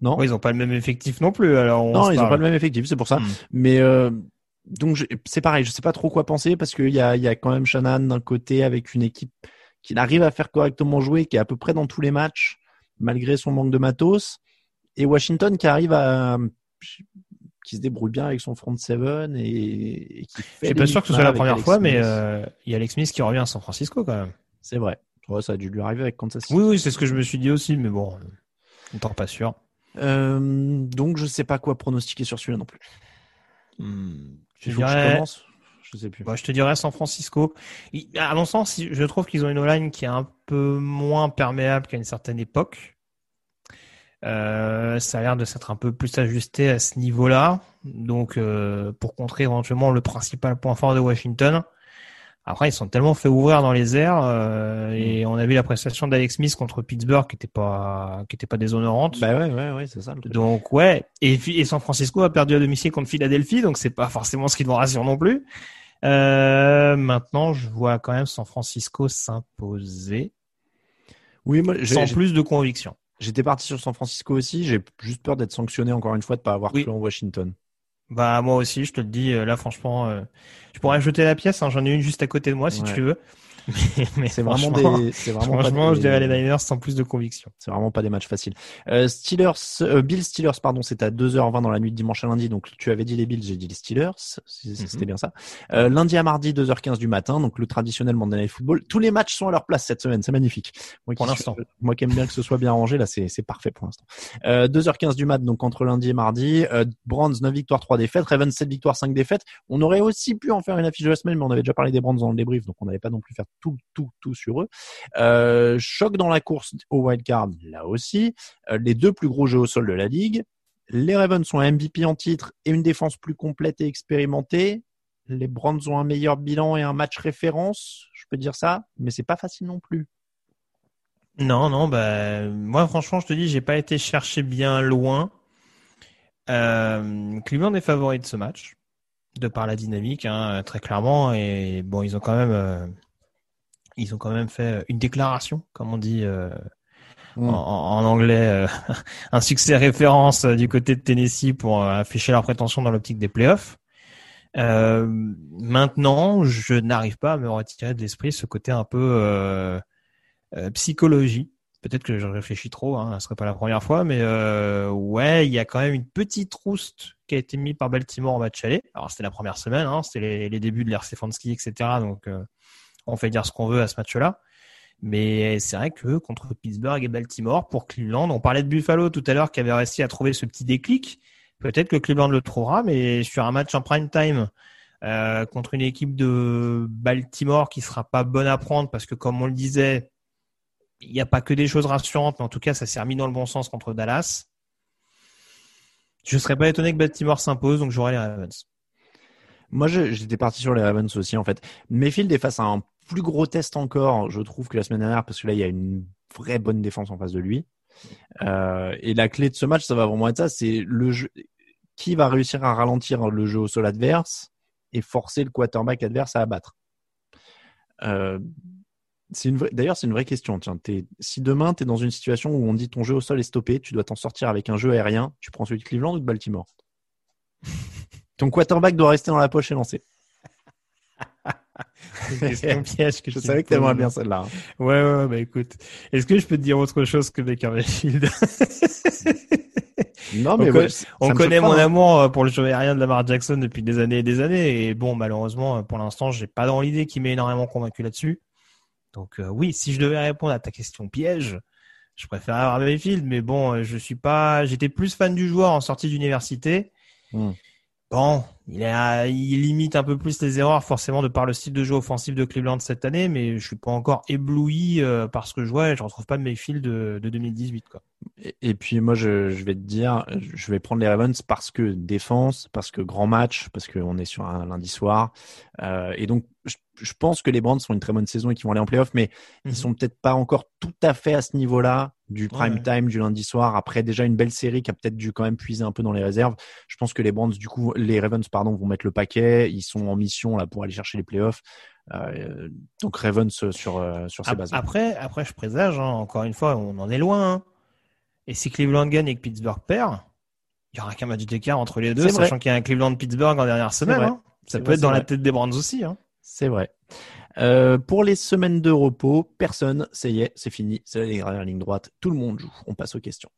Non. Ouais, ils ont pas le même effectif non plus. Alors on Non, ils n'ont pas le même effectif, c'est pour ça. Hmm. Mais euh, donc c'est pareil, je sais pas trop quoi penser parce qu'il y a, y a quand même Shannon d'un côté avec une équipe qui arrive à faire correctement jouer, qui est à peu près dans tous les matchs malgré son manque de matos, et Washington qui arrive à qui se débrouille bien avec son front seven et, et qui fait. Je suis pas sûr que ce soit la première Alex fois, mais euh, il y a Alex Smith qui revient à San Francisco quand même. c'est vrai. Ouais, ça a dû lui arriver avec Kansas City. Oui, oui, c'est ce que je me suis dit aussi, mais bon, on t'en pas sûr. Euh, donc je sais pas quoi pronostiquer sur celui-là non plus. Je que je dirais- commence? Je sais plus. Bah, je te dirais San Francisco. À mon sens, je trouve qu'ils ont une O-line qui est un peu moins perméable qu'à une certaine époque. Euh, ça a l'air de s'être un peu plus ajusté à ce niveau-là. Donc, euh, pour contrer éventuellement le principal point fort de Washington. Après, ils sont tellement fait ouvrir dans les airs euh, et on a vu la prestation d'Alex Smith contre Pittsburgh qui était pas qui était pas déshonorante. Bah ouais, ouais, ouais, c'est ça. Le truc. Donc ouais, et, et San Francisco a perdu à domicile contre Philadelphie, donc c'est pas forcément ce qui nous rassure non plus. Euh, maintenant, je vois quand même San Francisco s'imposer Oui, moi, j'ai- sans plus de conviction. J'étais parti sur San Francisco aussi. J'ai juste peur d'être sanctionné encore une fois de pas avoir Oui. cru en Washington. Bah moi aussi, je te le dis. euh, Là, franchement, euh, je pourrais jeter la pièce. hein, J'en ai une juste à côté de moi, si Ouais. tu veux. Mais, mais C'est vraiment des, c'est vraiment pas Franchement, des- je dirais les Niners sans plus de conviction. C'est vraiment pas des matchs faciles. Euh, Steelers, euh, Bills Steelers, pardon, c'est à 2h20 dans la nuit de dimanche à lundi. Donc tu avais dit les Bills, j'ai dit les Steelers. si- si Mhm. C'était bien ça. Euh, lundi à mardi, 2h15 du matin. Donc le traditionnel Monday Night Football. Tous les matchs sont à leur place cette semaine. C'est magnifique. Moi, Pour l'instant. suis- moi qui aime bien que ce soit bien rangé, là, c'est, c'est parfait pour l'instant. Euh, 2h15 du mat, donc entre lundi et mardi. Euh, Brands, 9 victoires, 3 défaites. Ravens, 7 victoires, 5 défaites. On aurait aussi pu en faire une affiche de la semaine, mais on avait déjà parlé des Brands dans le débrief, donc on n'allait pas non plus faire tout, tout, tout sur eux. Euh, choc dans la course au wildcard, là aussi. Euh, les deux plus gros jeux au sol de la ligue. Les Ravens sont un MVP en titre et une défense plus complète et expérimentée. Les Browns ont un meilleur bilan et un match référence. Je peux dire ça, mais c'est pas facile non plus. Non, non, bah moi franchement, je te dis, j'ai pas été chercher bien loin. Euh, Cleveland est favori de ce match, de par la dynamique, hein, très clairement. Et bon, ils ont quand même, euh, ils ont quand même fait une déclaration, comme on dit euh, Mm. en, anglais, euh, un succès référence euh, du côté de Tennessee pour euh, afficher leurs prétentions dans l'optique des playoffs. Euh, maintenant, je n'arrive pas à me retirer de l'esprit ce côté un peu euh, euh, psychologie. Peut-être que je réfléchis trop, hein, ce serait pas la première fois, mais euh, ouais, il y a quand même une petite rouste qui a été mise par Baltimore en match aller. Alors c'était la première semaine, hein, c'était les, débuts de l'ère Stefanski, etc. Donc euh, on fait dire ce qu'on veut à ce match-là. Mais c'est vrai que contre Pittsburgh et Baltimore, pour Cleveland, on parlait de Buffalo tout à l'heure qui avait réussi à trouver ce petit déclic. Peut-être que Cleveland le trouvera, mais sur un match en prime time euh, contre une équipe de Baltimore qui sera pas bonne à prendre parce que comme on le disait, il n'y a pas que des choses rassurantes, mais en tout cas ça s'est remis dans le bon sens contre Dallas. Je serais pas étonné que Baltimore s'impose, donc j'aurai les Ravens. Moi, j'étais parti sur les Ravens aussi, en fait. Mayfield est face à un plus gros test encore, je trouve, que la semaine dernière, parce que là, il y a une vraie bonne défense en face de lui. Euh, et la clé de ce match, ça va vraiment être ça, c'est le jeu. Qui va réussir à ralentir le jeu au sol adverse et forcer le quarterback adverse à abattre euh, vraie... D'ailleurs, c'est une vraie question. Tiens, si demain, tu es dans une situation où on dit ton jeu au sol est stoppé, tu dois t'en sortir avec un jeu aérien, tu prends celui de Cleveland ou de Baltimore? Ton quarterback doit rester dans la poche et lancer. Question piège que Je savais que t'aimerais bien celle-là. hein. Ouais, ouais, bah écoute. Est-ce que je peux te dire autre chose que Baker Mayfield Non, On mais ouais, On connaît pas, mon hein. amour euh, pour le jeu aérien de Lamar Jackson depuis des années et des années. Et bon, malheureusement, euh, pour l'instant, j'ai pas dans l'idée qui m'ait énormément convaincu là-dessus. Donc euh, oui, si je devais répondre à ta question piège, je préfère avoir Mayfield. Mais bon, euh, je suis pas. J'étais plus fan du joueur en sortie d'université. Hmm. Bon, il, a, il limite un peu plus les erreurs forcément de par le style de jeu offensif de Cleveland cette année, mais je suis pas encore ébloui euh, par ce que je vois et je retrouve pas de Mayfield de, de 2018 quoi. Et, et puis moi, je, je vais te dire, je vais prendre les Ravens parce que défense, parce que grand match, parce qu'on est sur un lundi soir. Euh, et donc, je, je pense que les Brands font une très bonne saison et qu'ils vont aller en playoff, mais Mhm. ils sont peut-être pas encore tout à fait à ce niveau-là du prime Ouais. time du lundi soir. Après déjà une belle série qui a peut-être dû quand même puiser un peu dans les réserves. Je pense que les Brands, du coup, les Ravens, pardon, vont mettre le paquet. Ils sont en mission là pour aller chercher les playoffs. Euh, donc Ravens sur euh, sur ces bases. Après, après, je présage, hein, encore une fois, on en est loin. hein. Et si Cleveland gagne et que Pittsburgh perd, il y aura qu'un match d'écart entre les deux, sachant qu'il y a un Cleveland-Pittsburgh en dernière semaine. hein. Ça peut vrai, être dans la tête des Brands aussi. C'est vrai. Euh, pour les semaines de repos, personne, ça y est, c'est fini, c'est la dernière ligne droite, tout le monde joue. On passe aux questions.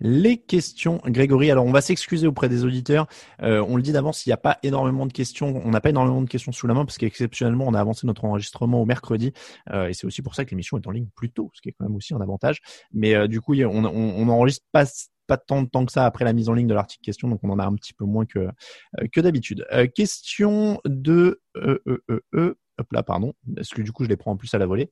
Les questions, Grégory. Alors, on va s'excuser auprès des auditeurs. Euh, on le dit d'avance, il n'y a pas énormément de questions. On n'a pas énormément de questions sous la main parce qu'exceptionnellement, on a avancé notre enregistrement au mercredi. Euh, et c'est aussi pour ça que l'émission est en ligne plus tôt, ce qui est quand même aussi un avantage. Mais euh, du coup, on, on, on enregistre pas pas tant de temps que ça après la mise en ligne de l'article question, donc on en a un petit peu moins que euh, que d'habitude. Euh, question de euh, hop là, pardon, parce que du coup je les prends en plus à la volée?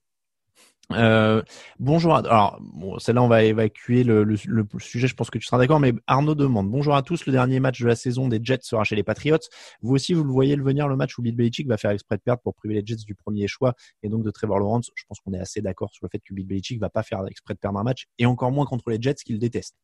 Euh, bonjour. À... Alors, bon, celle-là, on va évacuer le, le, le, sujet. Je pense que tu seras d'accord. Mais Arnaud demande bonjour à tous. Le dernier match de la saison des Jets sera chez les Patriots. Vous aussi, vous le voyez le venir le match où Bill Belichick va faire exprès de perdre pour priver les Jets du premier choix et donc de Trevor Lawrence. Je pense qu'on est assez d'accord sur le fait que Bill Belichick va pas faire exprès de perdre un match et encore moins contre les Jets qu'il déteste.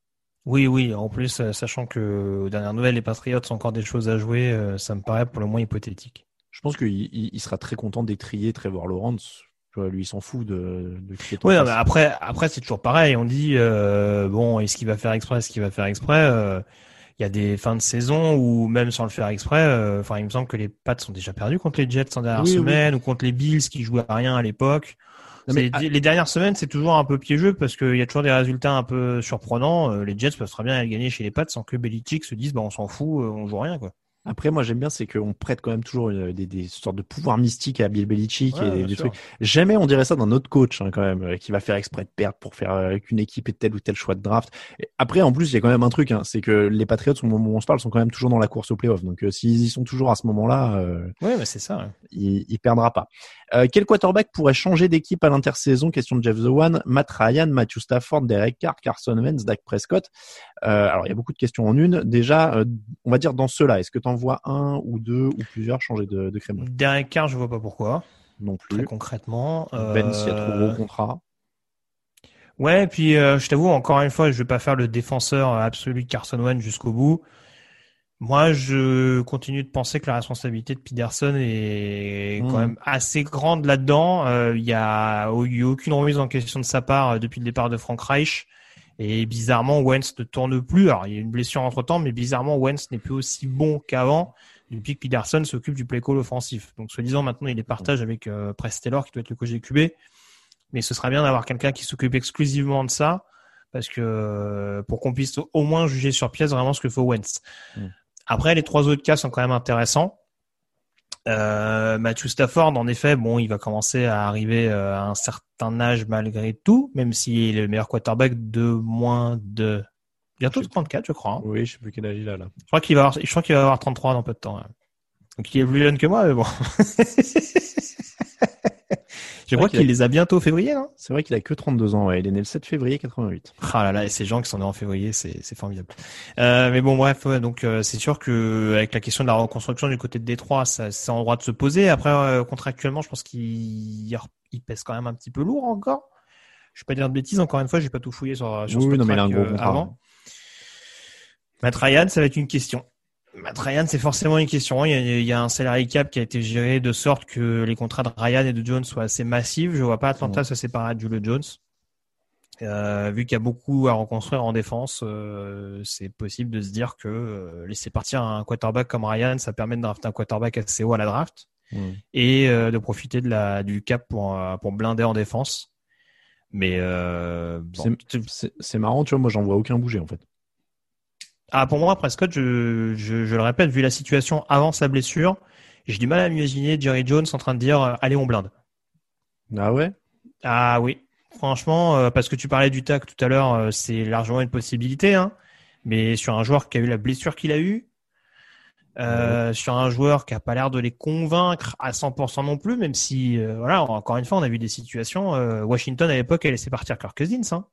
Oui, oui. En plus, euh, sachant que aux dernières nouvelles, les Patriots ont encore des choses à jouer, euh, ça me paraît pour le moins hypothétique. Je pense qu'il il sera très content d'étrier Trevor Lawrence lui, il s'en fout de, de Oui, après, après c'est toujours pareil. On dit euh, bon, est-ce qu'il va faire exprès, est-ce qu'il va faire exprès euh, Il y a des fins de saison où même sans le faire exprès, euh, enfin, il me semble que les Pats sont déjà perdus contre les Jets en dernière semaine ou contre les Bills qui jouaient à rien à l'époque. Les dernières semaines, c'est toujours un peu piégeux parce qu'il y a toujours des résultats un peu surprenants. Les Jets peuvent très bien aller gagner chez les Pats sans que Belichick se dise bah on s'en fout, on joue rien quoi. Après, moi, j'aime bien, c'est qu'on prête quand même toujours des, des, sortes de pouvoirs mystiques à Bill Belichick et des trucs. Jamais on dirait ça d'un autre coach, hein, quand même, euh, qui va faire exprès de perdre pour faire euh, qu'une équipe ait tel ou tel choix de draft. Et après, en plus, il y a quand même un truc, hein, c'est que les Patriots, au moment où on se parle, sont quand même toujours dans la course au playoff. Donc, euh, s'ils y sont toujours à ce moment-là, euh, ouais, bah c'est ça. Il, il, perdra pas. Euh, quel quarterback pourrait changer d'équipe à l'intersaison? Question de Jeff The One. Matt Ryan, Matthew Stafford, Derek Carr, Carson Wentz, Dak Prescott. alors, il y a beaucoup de questions en une. Déjà, on va dire dans ceux-là, est-ce que tu en vois un ou deux ou plusieurs changer de, de crémeau Derek Carr, je vois pas pourquoi. Non plus. Très concrètement. Ben, s'il y a trop gros contrat. Ouais, puis euh, je t'avoue, encore une fois, je vais pas faire le défenseur absolu de Carson Wentz jusqu'au bout. Moi, je continue de penser que la responsabilité de Peterson est quand même assez grande là-dedans. Euh, il y a eu aucune remise en question de sa part euh, depuis le départ de Frank Reich. Et bizarrement, Wentz ne tourne plus. Alors, il y a une blessure entre temps, mais bizarrement, Wentz n'est plus aussi bon qu'avant depuis que Peterson s'occupe du play call offensif. Donc, soi-disant, maintenant, il est partage avec euh, Press Taylor, qui doit être le coach des QB. Mais ce serait bien d'avoir quelqu'un qui s'occupe exclusivement de ça, parce que euh, pour qu'on puisse au moins juger sur pièce vraiment ce que fait Wentz. Mm. Après, les trois autres cas sont quand même intéressants. Euh, Matthew Stafford, en effet, bon, il va commencer à arriver euh, à un certain âge malgré tout, même s'il est le meilleur quarterback de moins de bientôt 34, je crois. Hein. Oui, je sais plus quel âge il a là. Je crois qu'il va avoir, je crois qu'il va avoir 33 dans peu de temps. Donc il est plus jeune que moi, mais bon. Je crois qu'il les a bientôt février, non? C'est vrai qu'il a que 32 ans, ouais. Il est né le 7 février 88. Ah là là, et ces gens qui sont nés en février, c'est formidable. Euh, mais bon, bref, donc euh, c'est sûr que avec la question de la reconstruction du côté de Détroit, ça c'est en droit de se poser. Après, euh, contractuellement, je pense qu'il il pèse quand même un petit peu lourd encore. Je vais pas dire de bêtises, encore une fois, j'ai pas tout fouillé sur, sur oui, ce non, mais il a un gros euh, avant. Matt Ryan, ça va être une question. Matt Ryan, c'est forcément une question. Il y, a, il y, a, un salary cap qui a été géré de sorte que les contrats de Ryan et de Jones soient assez massifs. Je vois pas Atlanta se séparer de Julio Jones. Euh, vu qu'il y a beaucoup à reconstruire en défense, euh, c'est possible de se dire que euh, laisser partir un quarterback comme Ryan, ça permet de drafter un quarterback assez haut à la draft mm. et de profiter de la, du cap pour, pour blinder en défense. Mais bon. c'est marrant, tu vois, moi j'en vois aucun bouger en fait. Ah, pour moi, Prescott, je, je, je, le répète, vu la situation avant sa blessure, j'ai du mal à m'imaginer Jerry Jones en train de dire euh, allez on blinde. Ah ouais? Ah oui. Franchement, euh, parce que tu parlais du tac tout à l'heure, euh, c'est largement une possibilité, hein. Mais sur un joueur qui a eu la blessure qu'il a eue, sur un joueur qui a pas l'air de les convaincre à 100% non plus, même si, voilà, encore une fois, on a vu des situations. Washington à l'époque, elle laissé partir Kirk Cousins. Hein.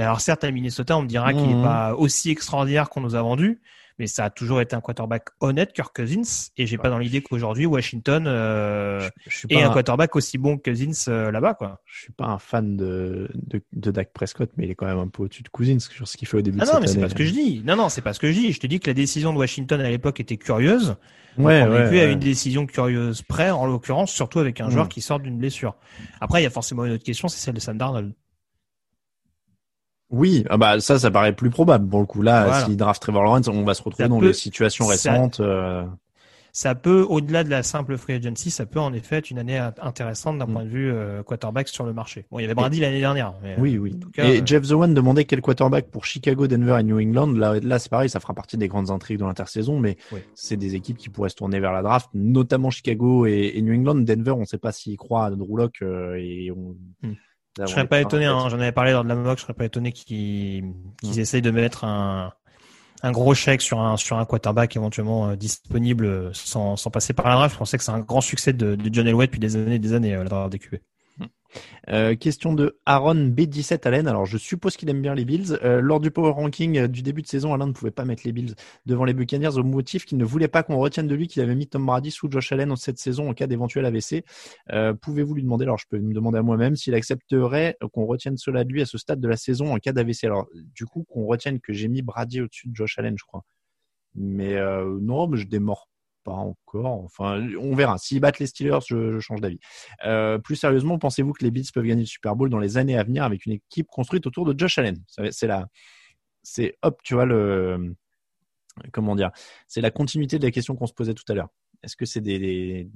Alors certes, à Minnesota, on me dira qu'il n'est mmh. pas aussi extraordinaire qu'on nous a vendu, mais ça a toujours été un quarterback honnête, Kirk Cousins, et j'ai pas dans l'idée qu'aujourd'hui Washington euh, est un... quarterback aussi bon que Cousins euh, là-bas, quoi. Je suis pas un fan de, de, de Dak Prescott, mais il est quand même un peu au-dessus de Cousins sur ce qu'il fait au début ah de non, cette mais c'est pas ce que je dis. Non, non, c'est pas ce que je dis. Je te dis que la décision de Washington à l'époque était curieuse. Ouais, on ouais, est plus ouais. à une décision curieuse près, en l'occurrence, surtout avec un Mm. joueur qui sort d'une blessure. Après, il y a forcément une autre question, c'est celle de Sam Darnold. Oui, ah bah ça, ça paraît plus probable pour le coup. Là, Voilà. s'il draft Trevor Lawrence, on va se retrouver Ça dans peut- des situations ça- récentes. euh, ça peut, au-delà de la simple free agency, ça peut en effet être une année int- intéressante d'un Mm. point de vue euh, quarterback sur le marché. Bon, il y avait Brady l'année dernière. Mais, Oui, oui. en tout cas, Et euh, Jeff The One demandait quel quarterback pour Chicago, Denver et New England. Là, là c'est pareil, ça fera partie des grandes intrigues de l'intersaison, mais Oui. c'est des équipes qui pourraient se tourner vers la draft, notamment Chicago et, et New England. Denver, on ne sait pas s'il croit à Drew Lock euh, et on. Hmm. Là, je serais pas étonné, hein, j'en avais parlé lors de la mock, je serais pas étonné qu'ils qu'ils Mm. essayent de mettre un, un gros chèque sur un, sur un quarterback éventuellement euh, disponible euh, sans, sans passer par la draft. Je pensais que c'est un grand succès de, de John Elway depuis des années et des années, euh, la draft des QB. Euh, question de Aaron B17 Allen. Alors, je suppose qu'il aime bien les Bills. Euh, lors du power ranking euh, du début de saison, Allen ne pouvait pas mettre les Bills devant les Buccaneers au motif qu'il ne voulait pas qu'on retienne de lui qu'il avait mis Tom Brady sous Josh Allen en cette saison en cas d'éventuel AVC. Pouvez-vous lui demander, alors je peux me demander à moi-même, s'il accepterait qu'on retienne cela de lui à ce stade de la saison en cas d'AVC. Alors, du coup, qu'on retienne que j'ai mis Brady au-dessus de Josh Allen, je crois. Mais non, mais je démords pas encore. Enfin, on verra. S'ils battent les Steelers, je, change d'avis. Euh, plus sérieusement, pensez-vous que les Bills peuvent gagner le Super Bowl dans les années à venir avec une équipe construite autour de Josh Allen? C'est la, c'est hop, tu vois le, comment dire, c'est la continuité de la question qu'on se posait tout à l'heure. Est-ce que c'est des,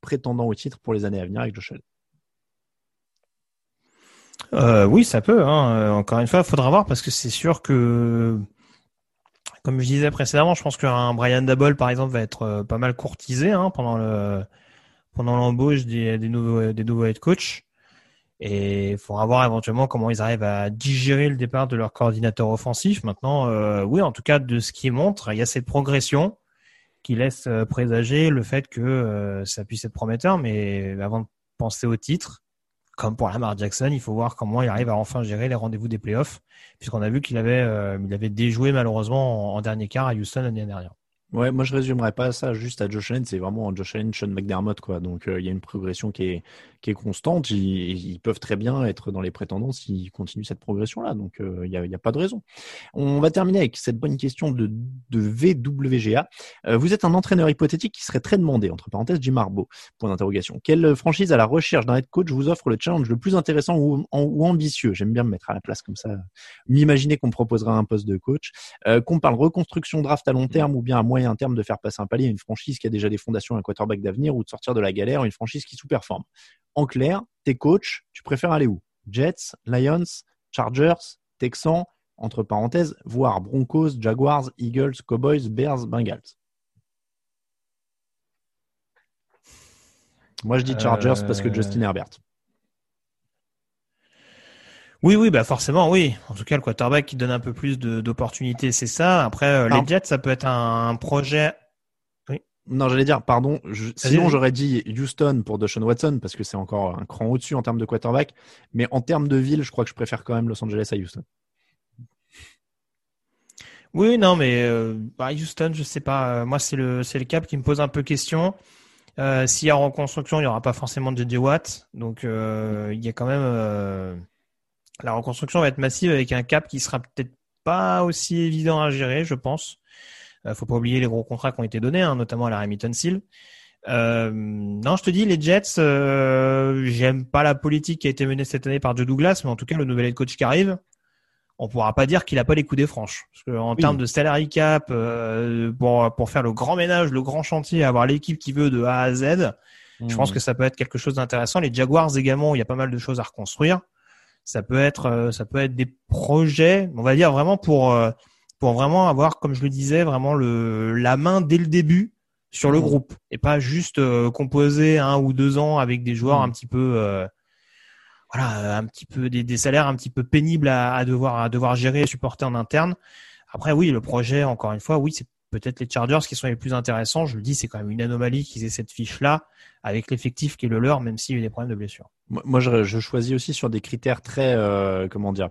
prétendants au titre pour les années à venir avec Josh Allen? Euh, Oui, ça peut. Hein. Encore une fois, il faudra voir parce que c'est sûr que comme je disais précédemment, je pense qu'un Brian Dabble, par exemple, va être euh, pas mal courtisé hein, pendant le pendant l'embauche des, des nouveaux des nouveaux head coach. Et il faudra voir éventuellement comment ils arrivent à digérer le départ de leur coordinateur offensif. Maintenant, euh, oui, en tout cas, de ce qui montre, il y a cette progression qui laisse euh, présager le fait que euh, ça puisse être prometteur. Mais avant de penser au titre, comme pour Lamar Jackson, il faut voir comment il arrive à enfin gérer les rendez-vous des playoffs, puisqu'on a vu qu'il avait, euh, il avait déjoué malheureusement en, en dernier quart à Houston l'année dernière. Ouais, moi je résumerais pas ça juste à Josh Allen, c'est vraiment Josh Allen, Sean McDermott quoi. Donc euh, il y a une progression qui est qui est constante. Ils, ils, peuvent très bien être dans les prétendants s'ils continuent cette progression là. Donc euh, il y, a, y, a, pas de raison. On va terminer avec cette bonne question de, de VWGA. Euh, vous êtes un entraîneur hypothétique qui serait très demandé entre parenthèses Jim Harbaugh. Point d'interrogation. Quelle franchise à la recherche d'un head coach vous offre le challenge le plus intéressant ou, ou ambitieux? J'aime bien me mettre à la place comme ça. M'imaginer qu'on me proposera un poste de coach. Euh, qu'on parle reconstruction draft à long terme ou bien à moyen moyen terme de faire passer un palier à une franchise qui a déjà des fondations, un quarterback d'avenir ou de sortir de la galère, une franchise qui sous-performe. En clair, tes coachs, tu préfères aller où? Jets, Lions, Chargers, Texans, entre parenthèses, voire Broncos, Jaguars, Eagles, Cowboys, Bears, Bengals. Moi, je dis Chargers euh... parce que Justin Herbert. Oui, oui, bah forcément, oui. En tout cas, le quarterback qui donne un peu plus d'opportunités, c'est ça. Après, euh, les Jets, ça peut être un, un projet. Oui. Non, j'allais dire, pardon. Je, sinon, j'aurais dit Houston pour Deshaun Watson parce que c'est encore un cran au-dessus en termes de quarterback. Mais en termes de ville, je crois que je préfère quand même Los Angeles à Houston. Oui, non, mais euh, bah, Houston, je sais pas. Moi, c'est le c'est le cap qui me pose un peu question. Euh, S'il y a reconstruction, il n'y aura pas forcément de JJ Watt. Donc, euh, il y a quand même euh, la reconstruction va être massive avec un cap qui sera peut-être pas aussi évident à gérer, je pense. Euh, faut pas oublier les gros contrats qui ont été donnés, hein, notamment à la Remington Seal. Euh, non, je te dis, les Jets, euh, j'aime pas la politique qui a été menée cette année par Joe Douglas, mais en tout cas, le nouvel head coach qui arrive, on pourra pas dire qu'il a pas les coups des franches. Parce que en oui. termes de salary cap, euh, pour, pour faire le grand ménage, le grand chantier, avoir l'équipe qui veut de A à Z, mmh. je pense que ça peut être quelque chose d'intéressant. Les Jaguars également, il y a pas mal de choses à reconstruire ça peut être euh, ça peut être des projets on va dire vraiment pour euh, pour vraiment avoir comme je le disais vraiment le la main dès le début sur le mmh. groupe et pas juste euh, composer un ou deux ans avec des joueurs mmh. un petit peu euh, voilà un petit peu des, des, salaires un petit peu pénibles à, à, devoir à devoir gérer et supporter en interne après oui le projet encore une fois oui c'est peut-être les Chargers qui sont les plus intéressants je le dis c'est quand même une anomalie qu'ils aient cette fiche là avec l'effectif qui est le leur même s'il y a eu des problèmes de blessure moi, je, je, choisis aussi sur des critères très, euh, comment dire,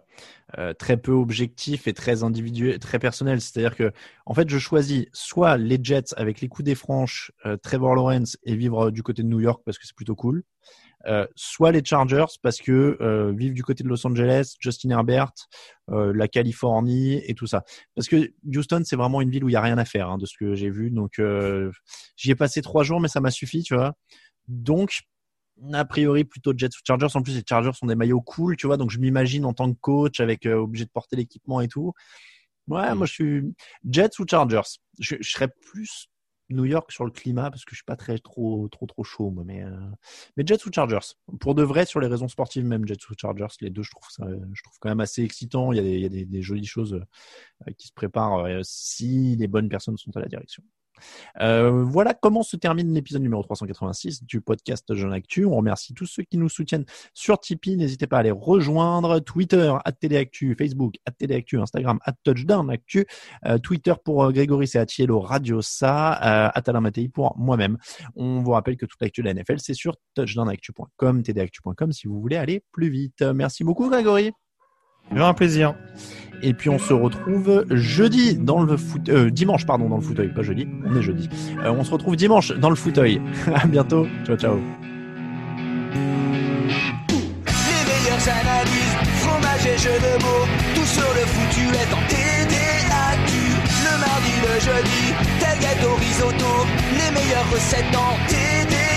euh, très peu objectifs et très individuels, très personnels. C'est-à-dire que, en fait, je choisis soit les Jets avec les coups des franches, euh, Trevor Lawrence et vivre du côté de New York parce que c'est plutôt cool. Euh, soit les Chargers parce que euh, vivre du côté de Los Angeles, Justin Herbert, la Californie et tout ça. Parce que Houston, c'est vraiment une ville où il y a rien à faire hein, de ce que j'ai vu. Donc, j'y ai passé trois jours, mais ça m'a suffi, tu vois. Donc, a priori plutôt Jets ou Chargers. En plus, les Chargers sont des maillots cool, tu vois. Donc, je m'imagine en tant que coach avec euh, obligé de porter l'équipement et tout. Ouais, moi, je suis Jets ou Chargers. Je, je, serais plus New York sur le climat parce que je suis pas très trop trop trop chaud, moi. Mais euh... mais Jets ou Chargers. Pour de vrai, sur les raisons sportives, même Jets ou Chargers, les deux, je trouve ça, je trouve quand même assez excitant. Il y a des, jolies choses euh, qui se préparent euh, si les bonnes personnes sont à la direction. Euh, voilà comment se termine l'épisode numéro 386 du podcast Jeune Actu. On remercie tous ceux qui nous soutiennent sur Tipeee. N'hésitez pas à les rejoindre. Twitter, at Téléactu, Facebook, at Téléactu, Instagram, at Touchdown Actu, euh, Twitter pour euh, Grégory Seatiello, Radio Sa, euh, at Alain Mattei pour moi-même. On vous rappelle que toute l'actu de la NFL, c'est sur touchdownactu.com, tdactu.com si vous voulez aller plus vite. Merci beaucoup Grégory. Un plaisir. Et puis on se retrouve jeudi dans le foot, euh, dimanche pardon dans le fauteuil, pas jeudi, on est jeudi. Euh, on se retrouve dimanche dans le fauteuil. à bientôt, ciao ciao. Les meilleures analyses, fromage et jeux de mots, tout sur le foutu est en TDAQ. Le mardi, le jeudi, tel gâteau risotto, les meilleures recettes en TDAQ.